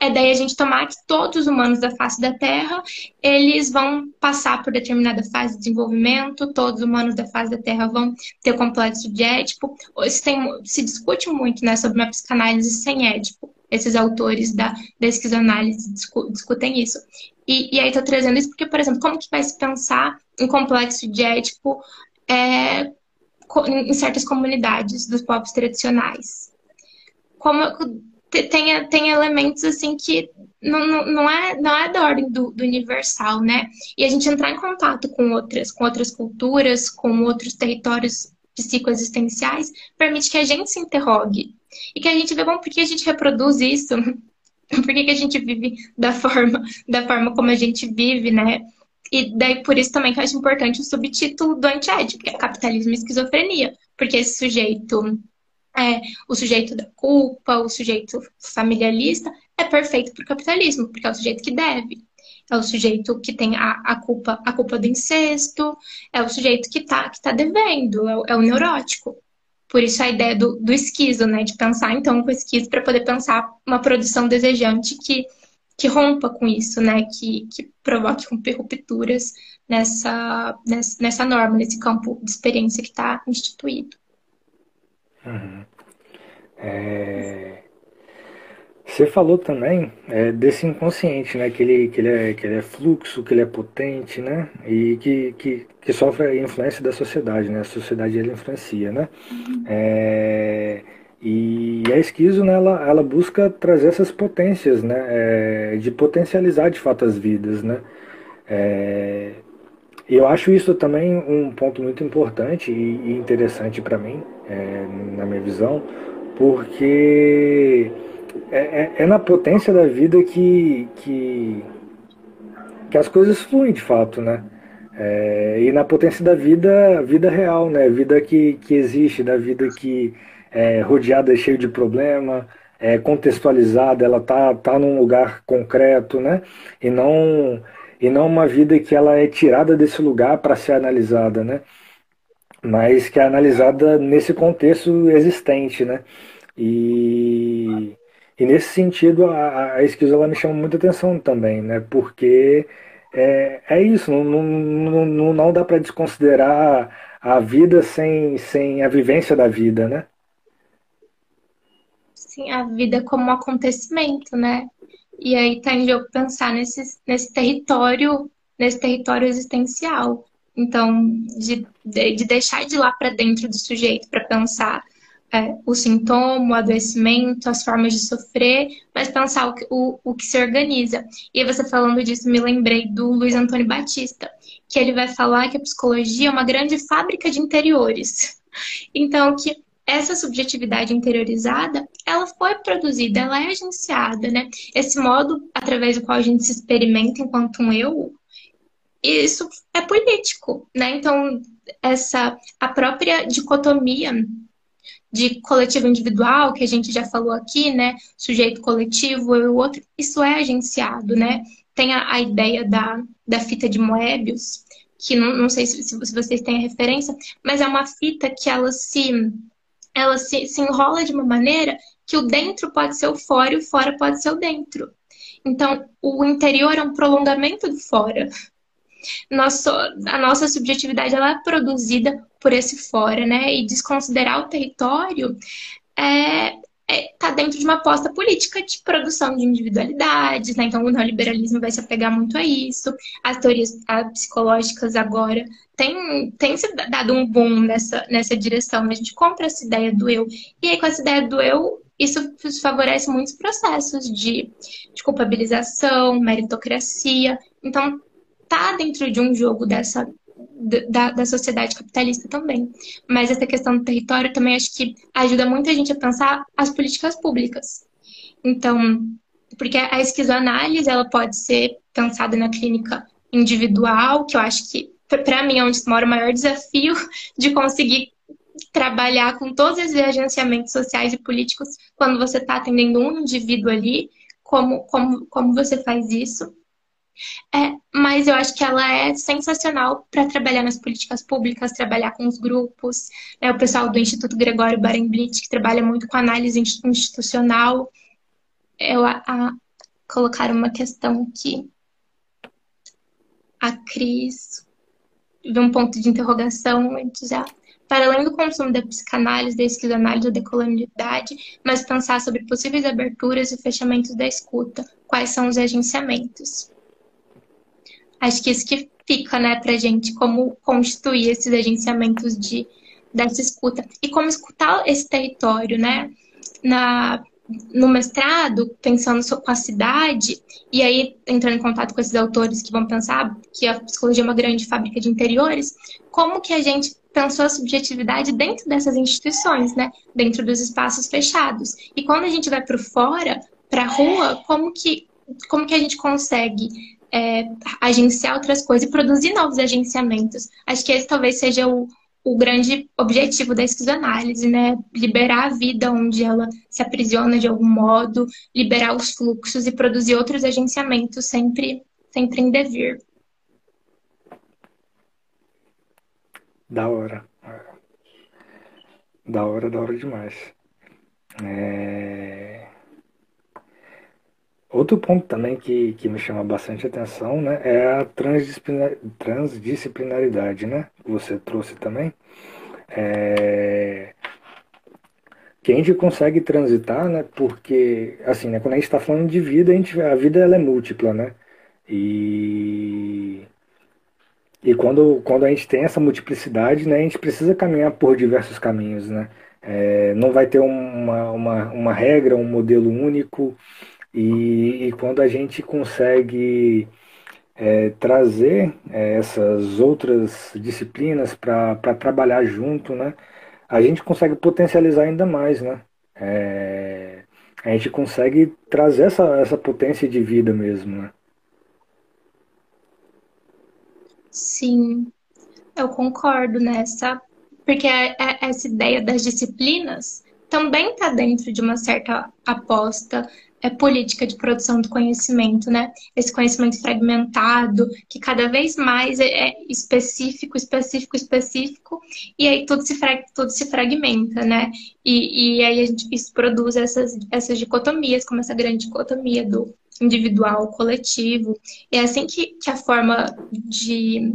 É daí a gente tomar que todos os humanos da face da Terra, eles vão passar por determinada fase de desenvolvimento, todos os humanos da face da Terra vão ter complexo de Édipo. Se, tem, se discute muito né, sobre uma psicanálise sem Édipo. Esses autores da, da esquizoanálise discutem isso. E, e aí estou trazendo isso porque, por exemplo, como que vai se pensar em complexo de Édipo é, em certas comunidades dos povos tradicionais? Como tem, tem elementos assim que não, não, não, é, não é da ordem do, do, universal, né? E a gente entrar em contato com outras, com outras culturas, com outros territórios psicoexistenciais, permite que a gente se interrogue. E que a gente vê, bom, por que a gente reproduz isso? por que, que a gente vive da forma, da forma como a gente vive, né? E daí por isso também que eu acho importante o subtítulo do antiético, que é capitalismo e esquizofrenia. Porque esse sujeito, é, o sujeito da culpa, o sujeito familiarista, é perfeito para o capitalismo, porque é o sujeito que deve. É o sujeito que tem a, a culpa a culpa do incesto, é o sujeito que está que tá devendo, é é o neurótico. Por isso a ideia do, do esquizo, né? De pensar então com esquizo para poder pensar uma produção desejante que, que rompa com isso, né? Que, que provoque rupturas nessa, nessa, nessa norma, nesse campo de experiência que está instituído. Uhum. É... Você falou também é, desse inconsciente, né? Que ele, que, ele é, que ele é fluxo, que ele é potente, né? E que, que, que sofre a influência da sociedade, né? A sociedade ele influencia, né? É, e a esquizo, né, ela, ela busca trazer essas potências, né? É, de potencializar de fato as vidas, né? É, eu acho isso também um ponto muito importante e, interessante para mim, é, na minha visão, porque é, é, é, na potência da vida que, que, que as coisas fluem de fato, né? É, e na potência da vida, vida real, né? Vida que, que existe, da vida que é rodeada, cheia de problema, é contextualizada, ela tá, tá num lugar concreto, né? E não, e não uma vida que ela é tirada desse lugar para ser analisada, né? Mas que é analisada nesse contexto existente, né? E e nesse sentido, a, a esquizo ela me chama muita atenção também, né? Porque é, é isso, não, não, não, não dá para desconsiderar a vida sem, sem a vivência da vida, né? Sim, a vida como um acontecimento, né? E aí tá em jogo pensar nesse, nesse território, nesse território existencial. Então, de, de, de deixar de lá para dentro do sujeito para pensar é, o sintoma, o adoecimento, as formas de sofrer, mas pensar o, o, o que se organiza. E você falando disso, me lembrei do Luiz Antônio Batista, que ele vai falar que a psicologia é uma grande fábrica de interiores. Então, que essa subjetividade interiorizada, ela foi produzida, ela é agenciada, né? Esse modo através do qual a gente se experimenta enquanto um eu, isso é político, né? Então, essa a própria dicotomia de coletivo individual, que a gente já falou aqui, né? Sujeito coletivo, eu e o outro, isso é agenciado, né? Tem a, a ideia da, da fita de Moebius, que não, não sei se, se vocês têm a referência, mas é uma fita que ela se ela se, se enrola de uma maneira que o dentro pode ser o fora e o fora pode ser o dentro. Então, o interior é um prolongamento do fora. Nosso, a nossa subjetividade ela é produzida por esse fora, né? E desconsiderar o território é, é, tá dentro de uma aposta política de produção de individualidades, né? Então o neoliberalismo vai se apegar muito a isso. As teorias psicológicas agora têm, têm se dado um boom nessa, nessa direção. A gente compra essa ideia do eu. E aí, com essa ideia do eu, isso favorece muitos processos de, de culpabilização, meritocracia. Então, tá dentro de um jogo dessa da, da sociedade capitalista também. Mas essa questão do território também acho que ajuda muita gente a pensar as políticas públicas. Então, porque a esquizoanálise ela pode ser pensada na clínica individual, que eu acho que, para mim, é onde mora o maior desafio de conseguir trabalhar com todos esses agenciamentos sociais e políticos quando você está atendendo um indivíduo ali, como, como, como você faz isso. É, mas eu acho que ela é sensacional para trabalhar nas políticas públicas, trabalhar com os grupos, né, o pessoal do Instituto Gregório Barenblit, que trabalha muito com análise institucional. Eu a, a, colocar uma questão aqui. A Cris de um ponto de interrogação antes já. Para além do consumo da psicanálise, da esquizoanálise da colonialidade, mas pensar sobre possíveis aberturas e fechamentos da escuta. Quais são os agenciamentos? Acho que isso que fica, né, pra gente, como constituir esses agenciamentos de, dessa escuta. E como escutar esse território, né? Na, no mestrado, pensando com a cidade, e aí entrando em contato com esses autores que vão pensar que a psicologia é uma grande fábrica de interiores, como que a gente pensou a subjetividade dentro dessas instituições, né? Dentro dos espaços fechados. E quando a gente vai para fora, para a rua, como que, como que a gente consegue é, agenciar outras coisas e produzir novos agenciamentos? Acho que esse talvez seja o, o grande objetivo da esquizoanálise, né? Liberar a vida onde ela se aprisiona de algum modo, liberar os fluxos e produzir outros agenciamentos sempre, sempre em devir. Da hora. Da hora, da hora demais. É... Outro ponto também que, que me chama bastante atenção né, é a transdisciplinaridade, né? Que você trouxe também. É, que a gente consegue transitar, né? Porque, assim, né, quando a gente está falando de vida, a, gente, a vida ela é múltipla, né? E, e quando, quando a gente tem essa multiplicidade, né, a gente precisa caminhar por diversos caminhos, né? É, não vai ter uma, uma, uma regra, um modelo único. E, e quando a gente consegue é, trazer é, essas outras disciplinas para trabalhar junto, né, a gente consegue potencializar ainda mais, né? É, a gente consegue trazer essa, essa potência de vida mesmo, né? Sim, eu concordo nessa, porque essa ideia das disciplinas também está dentro de uma certa aposta é política de produção do conhecimento, né? Esse conhecimento fragmentado, que cada vez mais é, é específico, específico, específico, e aí tudo se, tudo se fragmenta, né? E, e aí a gente, isso produz essas, essas dicotomias, como essa grande dicotomia do individual, coletivo. É assim que, que a forma de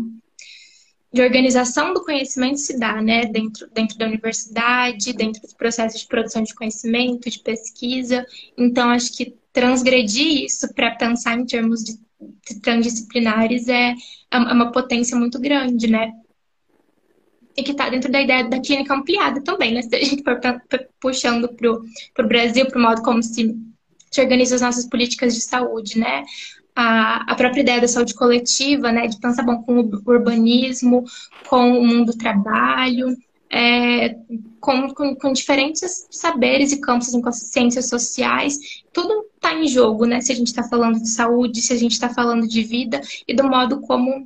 de organização do conhecimento se dá, né, dentro, dentro da universidade, dentro dos processos de produção de conhecimento, de pesquisa. Então, acho que transgredir isso para pensar em termos de, transdisciplinares é, é uma potência muito grande, né? E que está dentro da ideia da clínica ampliada também, né? Se a gente for puxando para o Brasil, para o modo como se, se organiza as nossas políticas de saúde, né? A, a própria ideia da saúde coletiva, né, de pensar bom, com o urbanismo, com o mundo do trabalho, é, com, com, com, diferentes saberes e campos em ciências sociais, tudo está em jogo, né? Se a gente está falando de saúde, se a gente está falando de vida e do modo como,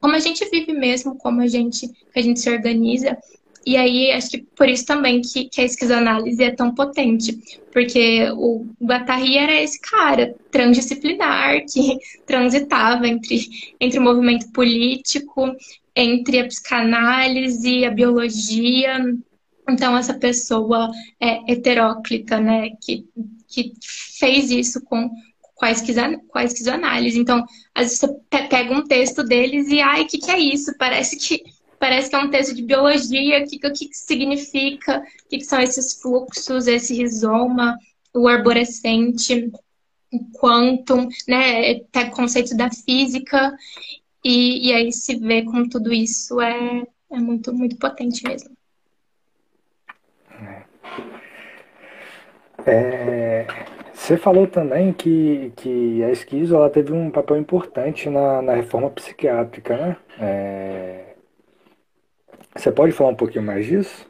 como a gente vive mesmo, como a gente, a gente se organiza. E aí, acho que por isso também que, que a esquizoanálise é tão potente, porque o Guattari era esse cara transdisciplinar que transitava entre, entre o movimento político, entre a psicanálise, a biologia. Então, essa pessoa é heteróclita, né, que, que fez isso com, a, esquizoanálise. Então, às vezes você pega um texto deles e, ai, o que, que é isso? Parece que parece que é um texto de biologia, o que, que, que significa, o que, que são esses fluxos, esse rizoma, o arborescente, o quantum, né, tá conceito da física, e, e aí se vê como tudo isso é, é muito, muito potente mesmo. É, você falou também que, que a esquizo ela teve um papel importante na, na reforma psiquiátrica, né? É, você pode falar um pouquinho mais disso?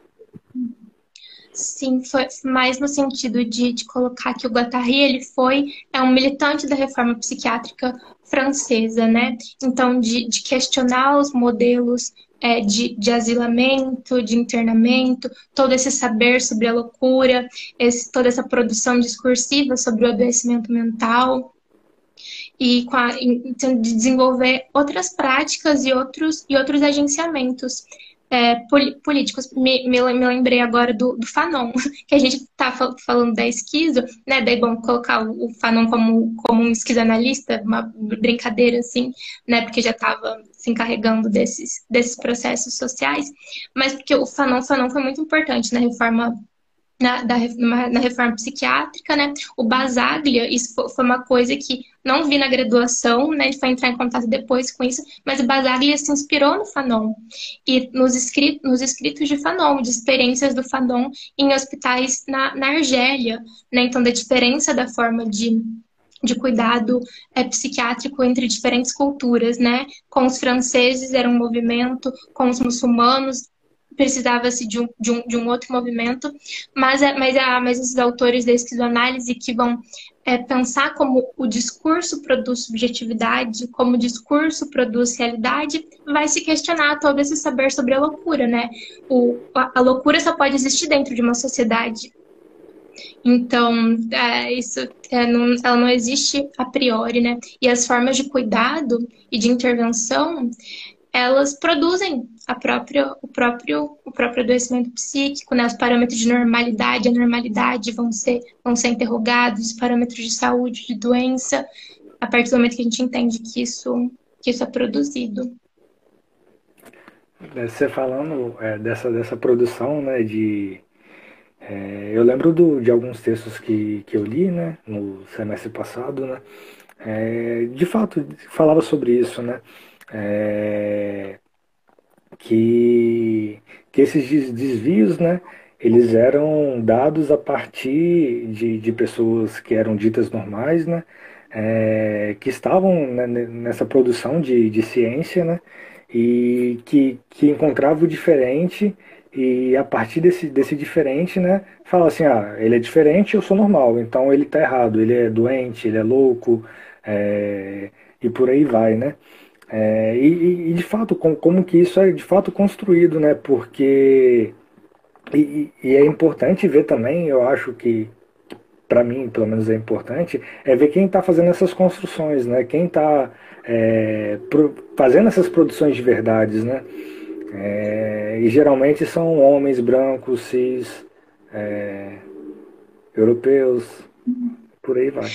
Sim, foi mais no sentido de, de colocar que o Guattari, ele foi, é um militante da reforma psiquiátrica francesa, né? Então, de, de questionar os modelos é, de, de asilamento, de internamento, todo esse saber sobre a loucura, esse, toda essa produção discursiva sobre o adoecimento mental e a, então, de desenvolver outras práticas e outros, e outros agenciamentos é, políticos. Me, me, lembrei agora do, do, Fanon, que a gente tá falando da esquizo, né? Daí, bom, colocar o, o Fanon como, como um esquizoanalista, uma brincadeira, assim, né? Porque já estava se encarregando desses, desses processos sociais. Mas porque o Fanon, Fanon foi muito importante na reforma na, da, na reforma psiquiátrica, né? O Basaglia, isso foi uma coisa que não vi na graduação, né? A gente vai entrar em contato depois com isso, mas o Basaglia se inspirou no Fanon e nos, escritos, nos escritos de Fanon, de experiências do Fanon em hospitais na, na Argélia, né? Então, da diferença da forma de de cuidado é, psiquiátrico entre diferentes culturas, né? Com os franceses era um movimento, com os muçulmanos precisava-se de um, de, um, de um outro movimento, mas, é, mas, é mas esses autores da esquizoanálise que vão é, pensar como o discurso produz subjetividade, como o discurso produz realidade, vai se questionar todo esse saber sobre a loucura, né? O, a, a loucura só pode existir dentro de uma sociedade. Então, é, isso, é, não, ela não existe a priori, né? E as formas de cuidado e de intervenção elas produzem a própria, o, próprio, o próprio adoecimento psíquico, né? Os parâmetros de normalidade, anormalidade vão ser, vão ser interrogados, os parâmetros de saúde, de doença, a partir do momento que a gente entende que isso, que isso é produzido. É, você falando é, dessa, dessa produção, né, de... É, eu lembro do, de alguns textos que, que eu li, né, no semestre passado, né, é, de fato, falava sobre isso, né, é, que, que esses desvios, né, eles eram dados a partir de, de pessoas que eram ditas normais, né, é, que estavam né, nessa produção de, de ciência, né, e que, que encontrava o diferente e a partir desse, desse diferente, né, fala assim, ah, ele é diferente, eu sou normal, então ele está errado, ele é doente, ele é louco, é, e por aí vai, né? É, e, e, de fato, com, como que isso é de fato construído, né? Porque. E, e é importante ver também, eu acho que, para mim, pelo menos é importante, é ver quem está fazendo essas construções, né? Quem está é, fazendo essas produções de verdades, né? É, e geralmente são homens brancos, cis, é, europeus, por aí vai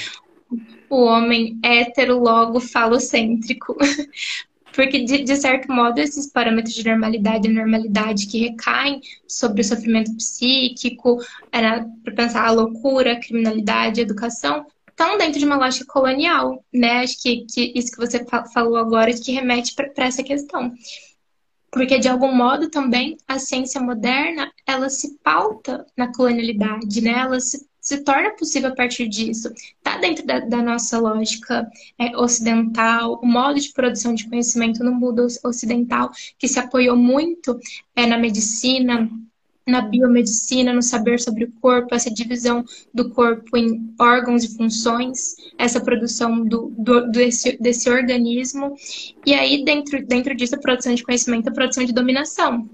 o homem hétero, logo falocêntrico. Porque, de, de, certo modo, esses parâmetros de normalidade e normalidade que recaem sobre o sofrimento psíquico, era para pensar a loucura, a criminalidade, a educação, estão dentro de uma lógica colonial, né? Acho que, que isso que você falou agora que remete para essa questão. Porque, de algum modo, também, a ciência moderna, ela se pauta na colonialidade, né? Ela se se torna possível a partir disso dentro da, da nossa lógica é, ocidental, o modo de produção de conhecimento no mundo ocidental, que se apoiou muito é, na medicina, na biomedicina, no saber sobre o corpo, essa divisão do corpo em órgãos e funções, essa produção do, do desse, desse organismo, e aí dentro, dentro disso a produção de conhecimento, a produção de dominação,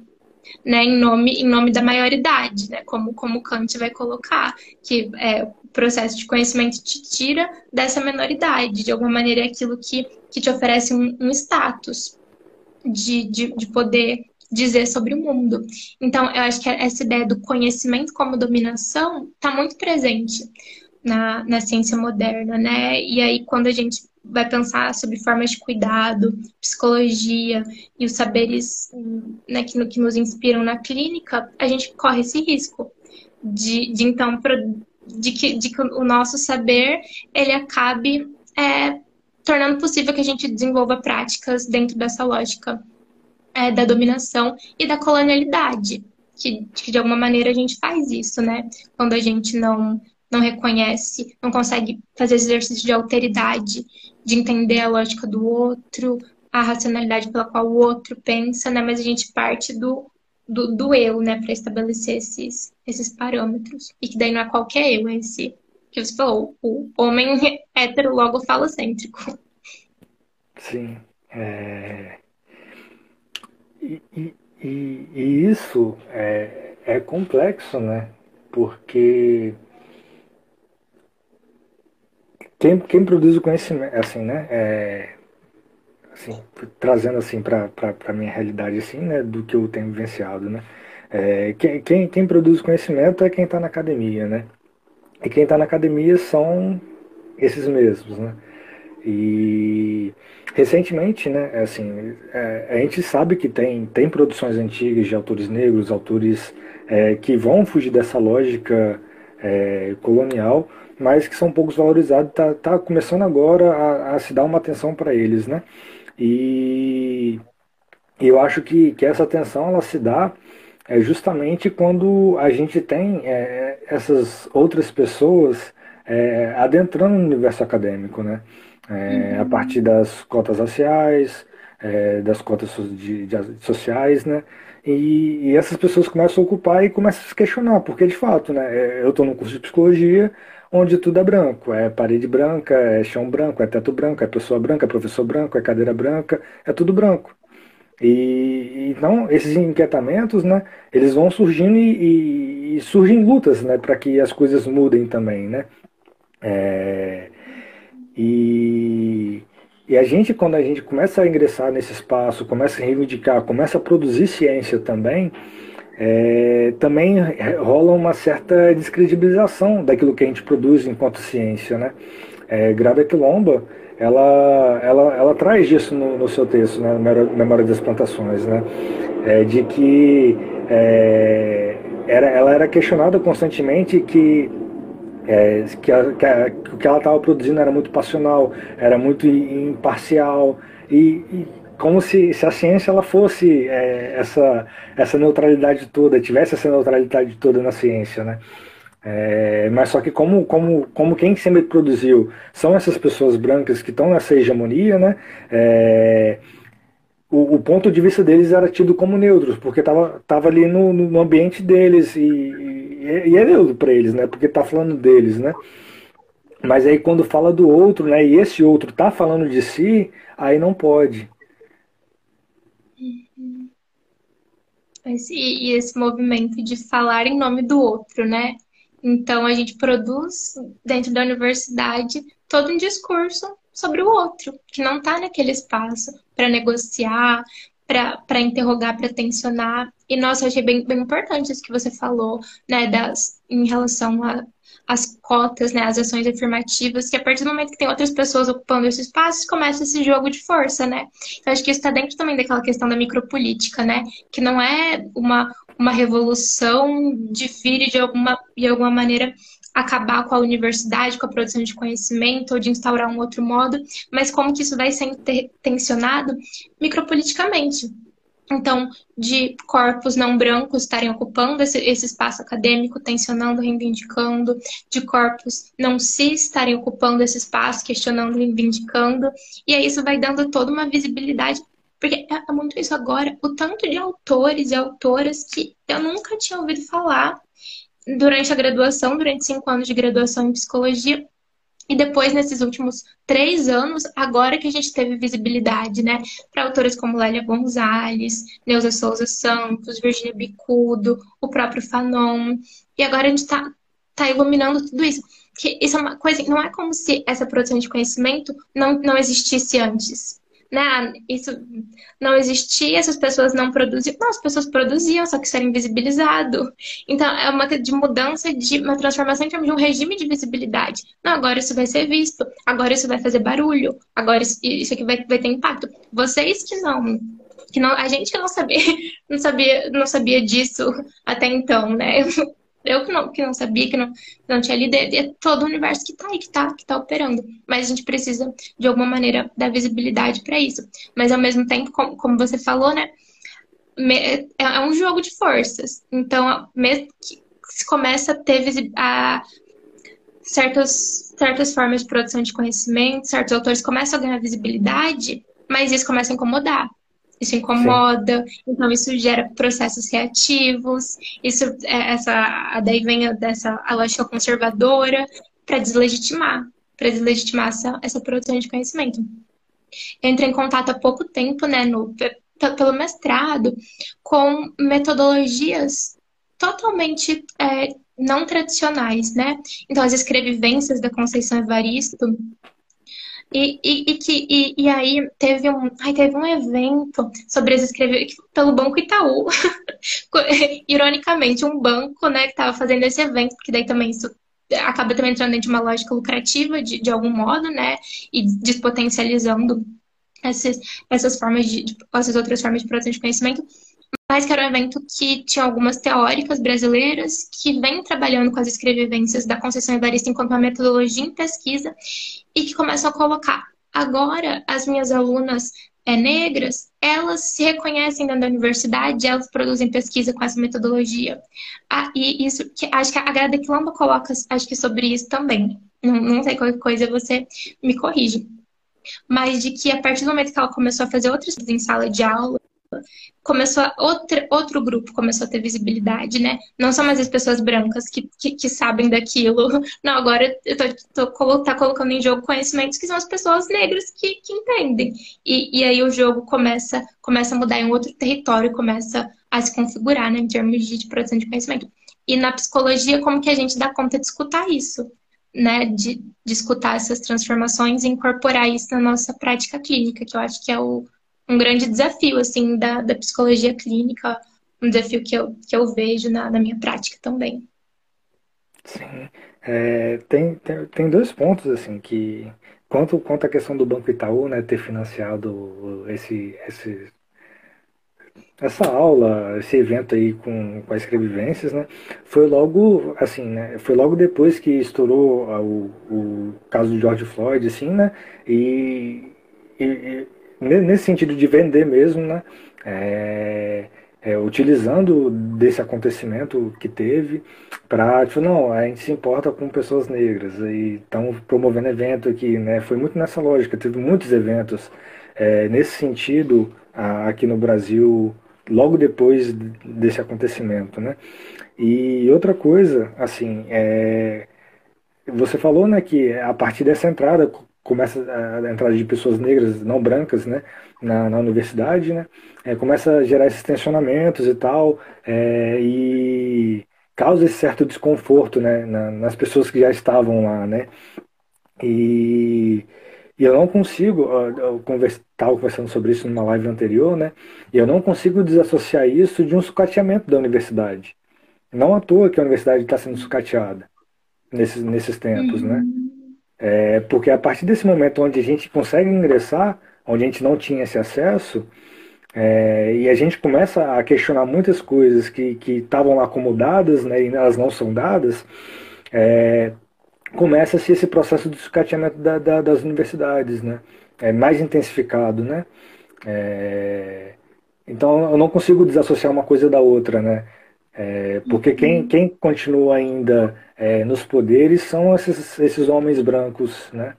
né, em, nome, em nome da maioridade, né, como, como Kant vai colocar, que é, o processo de conhecimento te tira dessa minoridade, de alguma maneira é aquilo que, que te oferece um, um status de, de, de poder dizer sobre o mundo. Então, eu acho que essa ideia do conhecimento como dominação está muito presente na, na ciência moderna, né? E aí, quando a gente vai pensar sobre formas de cuidado, psicologia e os saberes né, que, que nos inspiram na clínica, a gente corre esse risco de, de então, de que, de que o nosso saber ele acabe é, tornando possível que a gente desenvolva práticas dentro dessa lógica é, da dominação e da colonialidade, que, que de alguma maneira a gente faz isso, né? Quando a gente não não reconhece, não consegue fazer exercício de alteridade, de entender a lógica do outro, a racionalidade pela qual o outro pensa, né? Mas a gente parte do, do, do eu, né, para estabelecer esses, esses parâmetros. E que daí não é qualquer eu, é esse que você falou, o homem hétero logo falocêntrico. Sim. É... E, e, e, e isso é, é complexo, né? Porque quem, quem produz o conhecimento, assim, né? É, assim, trazendo assim para a minha realidade assim, né, do que eu tenho vivenciado, né? É, quem, quem, quem produz conhecimento é quem está na academia, né? E quem está na academia são esses mesmos, né? E recentemente, né, é assim, é, a gente sabe que tem, tem produções antigas de autores negros, autores é, que vão fugir dessa lógica é, colonial, mas que são poucos valorizados, está tá começando agora a, a se dar uma atenção para eles, né? E eu acho que, que essa atenção ela se dá é justamente quando a gente tem é, essas outras pessoas é, adentrando no universo acadêmico, né? É, uhum. A partir das cotas raciais, é, das cotas de, de, sociais, né? E, e, essas pessoas começam a ocupar e começam a se questionar, porque de fato, né? É, eu estou no curso de psicologia, onde tudo é branco. É parede branca, é chão branco, é teto branco, é pessoa branca, é professor branco, é cadeira branca, é tudo branco. E então esses inquietamentos, né, eles vão surgindo e, e, e surgem lutas, né, para que as coisas mudem também, né. É, e, e a gente, quando a gente começa a ingressar nesse espaço, começa a reivindicar, começa a produzir ciência também, é, também rola uma certa descredibilização daquilo que a gente produz enquanto ciência. Né? É, Grada Quilomba, ela, ela, ela traz isso no, no seu texto, né, Memória das Plantações, né? É, de que é, era, ela era questionada constantemente que é, que, a, que, a, que, o que ela estava produzindo era muito passional, era muito imparcial e, e como se, se a ciência ela fosse é, essa, essa neutralidade toda, tivesse essa neutralidade toda na ciência, né? É, mas só que como, como, como quem sempre produziu são essas pessoas brancas que estão nessa hegemonia, né? É, o, o, ponto de vista deles era tido como neutros, porque estava tava ali no, no ambiente deles e, e, e é neutro para eles, né? Porque está falando deles, né? Mas aí quando fala do outro, né? E esse outro está falando de si, aí não pode. Esse, e esse movimento de falar em nome do outro, né? Então a gente produz dentro da universidade todo um discurso sobre o outro, que não está naquele espaço para negociar, para interrogar, para tensionar. E nossa, eu achei bem, bem importante isso que você falou, né, das, em relação a, as cotas, né, as ações afirmativas, que a partir do momento que tem outras pessoas ocupando esse espaço, começa esse jogo de força, né? Então, acho que isso está dentro também daquela questão da micropolítica, né? Que não é uma, uma revolução de vir de alguma, de alguma maneira acabar com a universidade, com a produção de conhecimento ou de instaurar um outro modo, mas como que isso vai ser tensionado micropoliticamente. Então, de corpos não brancos estarem ocupando esse, esse, espaço acadêmico, tensionando, reivindicando, de corpos não cis estarem ocupando esse espaço, questionando, reivindicando, e aí isso vai dando toda uma visibilidade, porque é, é muito isso agora, o tanto de autores e autoras que eu nunca tinha ouvido falar durante a graduação, durante cinco anos de graduação em psicologia, e depois, nesses últimos três anos, agora que a gente teve visibilidade, né, para autores como Lélia Gonzalez, Neuza Souza Santos, Virginia Bicudo, o próprio Fanon, e agora a gente está tá iluminando tudo isso. Que isso é uma coisa, não é como se essa produção de conhecimento não, não existisse antes né? Isso não existia, essas pessoas não produziam. Não, as pessoas produziam, só que isso era invisibilizado. Então, é uma de mudança, de uma transformação de um regime de visibilidade. Não, agora isso vai ser visto, agora isso vai fazer barulho, agora isso, isso aqui vai, vai ter impacto. Vocês que não que não, a gente que não sabia, não sabia, não sabia disso até então, né? Eu que não, que não sabia, que não, não tinha lido, é, é todo o universo que está aí, que está que tá operando. Mas a gente precisa, de alguma maneira, dar visibilidade para isso. Mas, ao mesmo tempo, como, como você falou, né? É, é um jogo de forças. Então, mesmo que se começa a ter a, certas, certas formas de produção de conhecimento, certos autores começam a ganhar visibilidade, mas isso começa a incomodar. Isso incomoda, Sim. então isso gera processos reativos, isso é, essa daí vem dessa a lógica conservadora para deslegitimar, para deslegitimar essa, essa produção de conhecimento. Eu entrei em contato há pouco tempo, né, no, pelo mestrado, com metodologias totalmente é, não tradicionais, né? Então, as escrevivências da Conceição Evaristo. E, e, e que, e, e, aí teve um, aí teve um evento sobre as escrevivências pelo Banco Itaú. Ironicamente, um banco, né, que estava fazendo esse evento, porque daí também isso acaba também entrando de uma lógica lucrativa de, de algum modo, né? E despotencializando essas, essas formas de, essas outras formas de produção de conhecimento mas que era um evento que tinha algumas teóricas brasileiras que vêm trabalhando com as escrevivências da Conceição Evarista enquanto uma metodologia em pesquisa e que começam a colocar. Agora, as minhas alunas é, negras, elas se reconhecem dentro da universidade, elas produzem pesquisa com essa metodologia. Ah, e isso, que, acho que a Grada Quilomba coloca, acho que sobre isso também. Não, não sei qualquer coisa, você me corrige. Mas de que a partir do momento que ela começou a fazer outras em sala de aula, começou a, outra, outro grupo começou a ter visibilidade, né? Não são mais as pessoas brancas que, que, que sabem daquilo. Não, agora eu tô, tô tá colocando em jogo conhecimentos que são as pessoas negras que, que entendem. E, e aí o jogo começa, começa a mudar em outro território, começa a se configurar, né, em termos de, de produção de conhecimento. E na psicologia, como que a gente dá conta de escutar isso? Né, de, de escutar essas transformações e incorporar isso na nossa prática clínica, que eu acho que é o, um grande desafio, assim, da, da psicologia clínica, um desafio que eu, que eu vejo na, na minha prática também. Sim. É, tem, tem, tem dois pontos, assim, que quanto, quanto à questão do Banco Itaú, né, ter financiado esse, esse, essa aula, esse evento aí com, com as escrevivências, né, foi logo, assim, né, foi logo depois que estourou o, o caso do George Floyd, assim, né, e, e, nesse sentido de vender mesmo, né? É, é, utilizando desse acontecimento que teve para, tipo, não, a gente se importa com pessoas negras e estão promovendo evento aqui, né? Foi muito nessa lógica, teve muitos eventos é, nesse sentido a, aqui no Brasil logo depois desse acontecimento, né? E outra coisa, assim, é, você falou, né, que a partir dessa entrada começa a entrada de pessoas negras não brancas né, na, na universidade, né, é, começa a gerar esses tensionamentos e tal, é, e causa esse certo desconforto né, na, nas pessoas que já estavam lá. Né, e, e eu não consigo, eu estava conversando sobre isso numa live anterior, né, e eu não consigo desassociar isso de um sucateamento da universidade. Não à toa que a universidade está sendo sucateada nesses, nesses tempos, né? É, porque a partir desse momento onde a gente consegue ingressar, onde a gente não tinha esse acesso, é, e a gente começa a questionar muitas coisas que estavam lá como dadas, né, e elas não são dadas, é, começa-se esse processo de sucateamento da, da, das universidades, né, é mais intensificado, né, é, então eu não consigo desassociar uma coisa da outra, né, é, porque quem, uhum. quem continua ainda é, nos poderes são esses, esses homens brancos, né?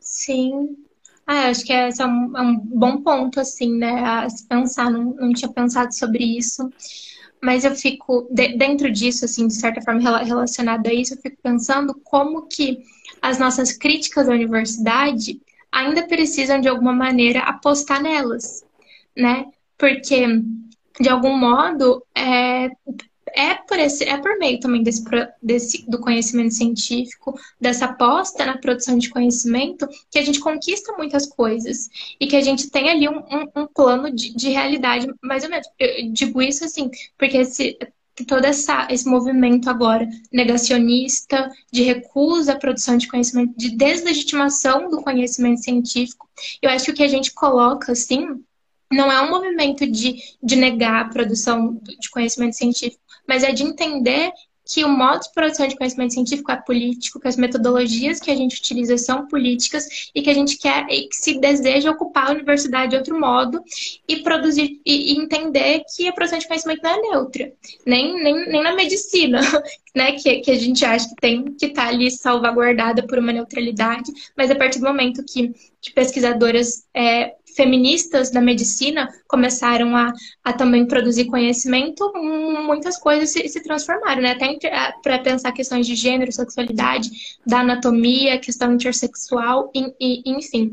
Sim. Ah, acho que esse é um, é um, bom ponto, assim, né? A se pensar, não, não tinha pensado sobre isso. Mas eu fico, de, dentro disso, assim, de certa forma relacionada a isso, eu fico pensando como que as nossas críticas à universidade ainda precisam, de alguma maneira, apostar nelas, né? Porque de algum modo, é, é por, esse, é por meio também desse, desse, do conhecimento científico, dessa aposta na produção de conhecimento, que a gente conquista muitas coisas e que a gente tem ali um, um, um plano de, de, realidade, mais ou menos. Eu digo isso assim, porque esse, todo essa, esse movimento agora negacionista, de recusa à produção de conhecimento, de deslegitimação do conhecimento científico, eu acho que o que a gente coloca, assim, não é um movimento de, de negar a produção de conhecimento científico, mas é de entender que o modo de produção de conhecimento científico é político, que as metodologias que a gente utiliza são políticas e que a gente quer e que se deseja ocupar a universidade de outro modo e produzir e, e entender que a produção de conhecimento não é neutra, nem, nem, nem na medicina, né, que, que a gente acha que tem que estar tá ali salvaguardada por uma neutralidade, mas a partir do momento que, que pesquisadoras é, feministas da medicina começaram a, a também produzir conhecimento, muitas coisas se, se transformaram, né? Até para pensar questões de gênero, sexualidade, da anatomia, questão intersexual, e, e, enfim.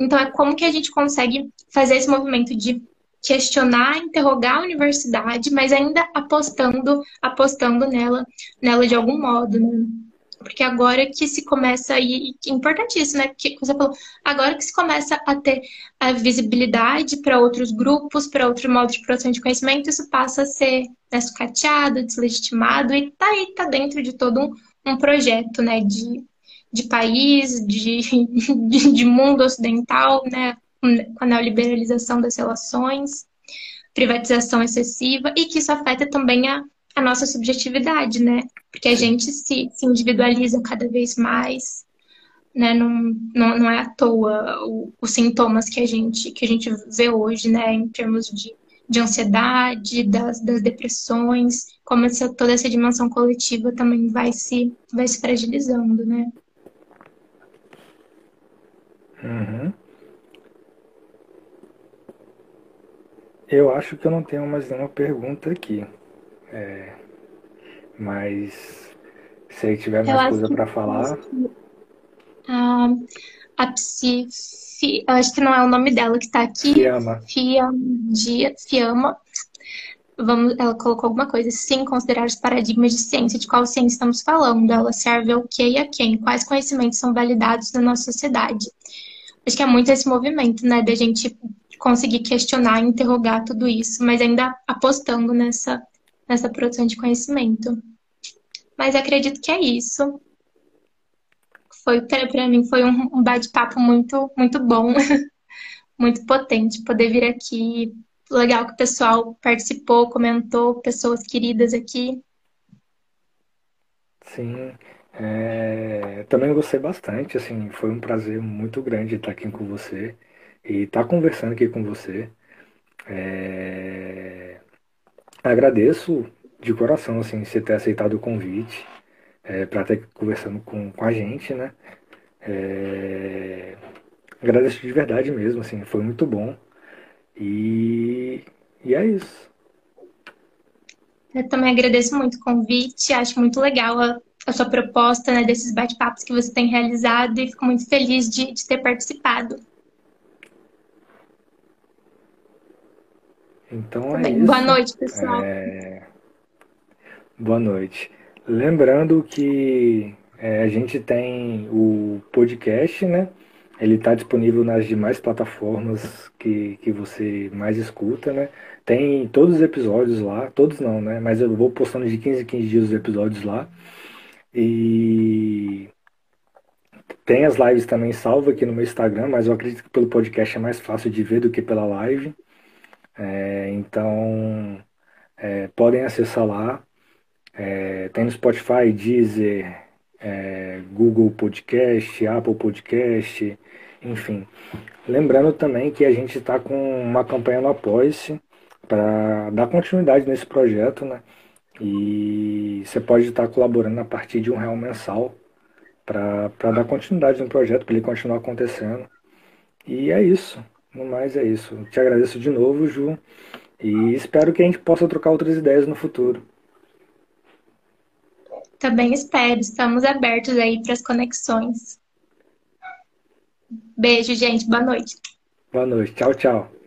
Então, é como que a gente consegue fazer esse movimento de questionar, interrogar a universidade, mas ainda apostando, apostando nela, nela de algum modo, né? Porque agora que se começa, e é importantíssimo, né? Que você falou, agora que se começa a ter a visibilidade para outros grupos, para outro modo de produção de conhecimento, isso passa a ser né, sucateado, deslegitimado, e tá aí, tá dentro de todo um, um projeto, né? De, de país, de, de, de mundo ocidental, né? Com a neoliberalização das relações, privatização excessiva, e que isso afeta também a, a nossa subjetividade, né? Porque a gente se, se individualiza cada vez mais, né? Não, não, não é à toa o, os sintomas que a gente que a gente vê hoje, né? Em termos de, de ansiedade, das, das depressões, como essa, toda essa dimensão coletiva também vai se, vai se fragilizando, né? Uhum. Eu acho que eu não tenho mais nenhuma pergunta aqui. É, mas se aí tiver mais coisa para falar. A, a psi, fi, acho que não é o nome dela que está aqui. Fiamma. Fiam, Fiamma. Vamos, ela colocou alguma coisa. Sim, considerar os paradigmas de ciência. De qual ciência estamos falando? Ela serve ao que e a quem? Quais conhecimentos são validados na nossa sociedade? Acho que é muito esse movimento, né? Da gente conseguir questionar, interrogar tudo isso, mas ainda apostando nessa nessa produção de conhecimento. Mas acredito que é isso. Foi para mim foi um bate-papo muito muito bom, muito potente poder vir aqui. Legal que o pessoal participou, comentou, pessoas queridas aqui. Sim, é, também gostei bastante, assim, foi um prazer muito grande estar aqui com você e estar conversando aqui com você. É, agradeço de coração, assim, você ter aceitado o convite é, para estar conversando com, com a gente, né? É, agradeço de verdade mesmo, assim, foi muito bom. E, e é isso. Eu também agradeço muito o convite, acho muito legal a, a sua proposta, né, desses bate-papos que você tem realizado e fico muito feliz de, de ter participado. Então é isso. Boa noite, pessoal. É... Boa noite. Lembrando que é, a gente tem o podcast, né? Ele está disponível nas demais plataformas que, que você mais escuta, né? Tem todos os episódios lá, todos não, né? Mas eu vou postando de 15 em 15 dias os episódios lá. E tem as lives também salvas aqui no meu Instagram, mas eu acredito que pelo podcast é mais fácil de ver do que pela live. É, então, é, podem acessar lá. É, tem no Spotify, Deezer, é, Google Podcast, Apple Podcast, enfim. Lembrando também que a gente está com uma campanha no Apoia-se para dar continuidade nesse projeto, né? E você pode estar colaborando a partir de um real mensal para dar continuidade no projeto, para ele continuar acontecendo. E é isso. No mais é isso. Te agradeço de novo, Ju, e espero que a gente possa trocar outras ideias no futuro. Também espero, estamos abertos aí para as conexões. Beijo, gente. Boa noite. Boa noite. Tchau, tchau.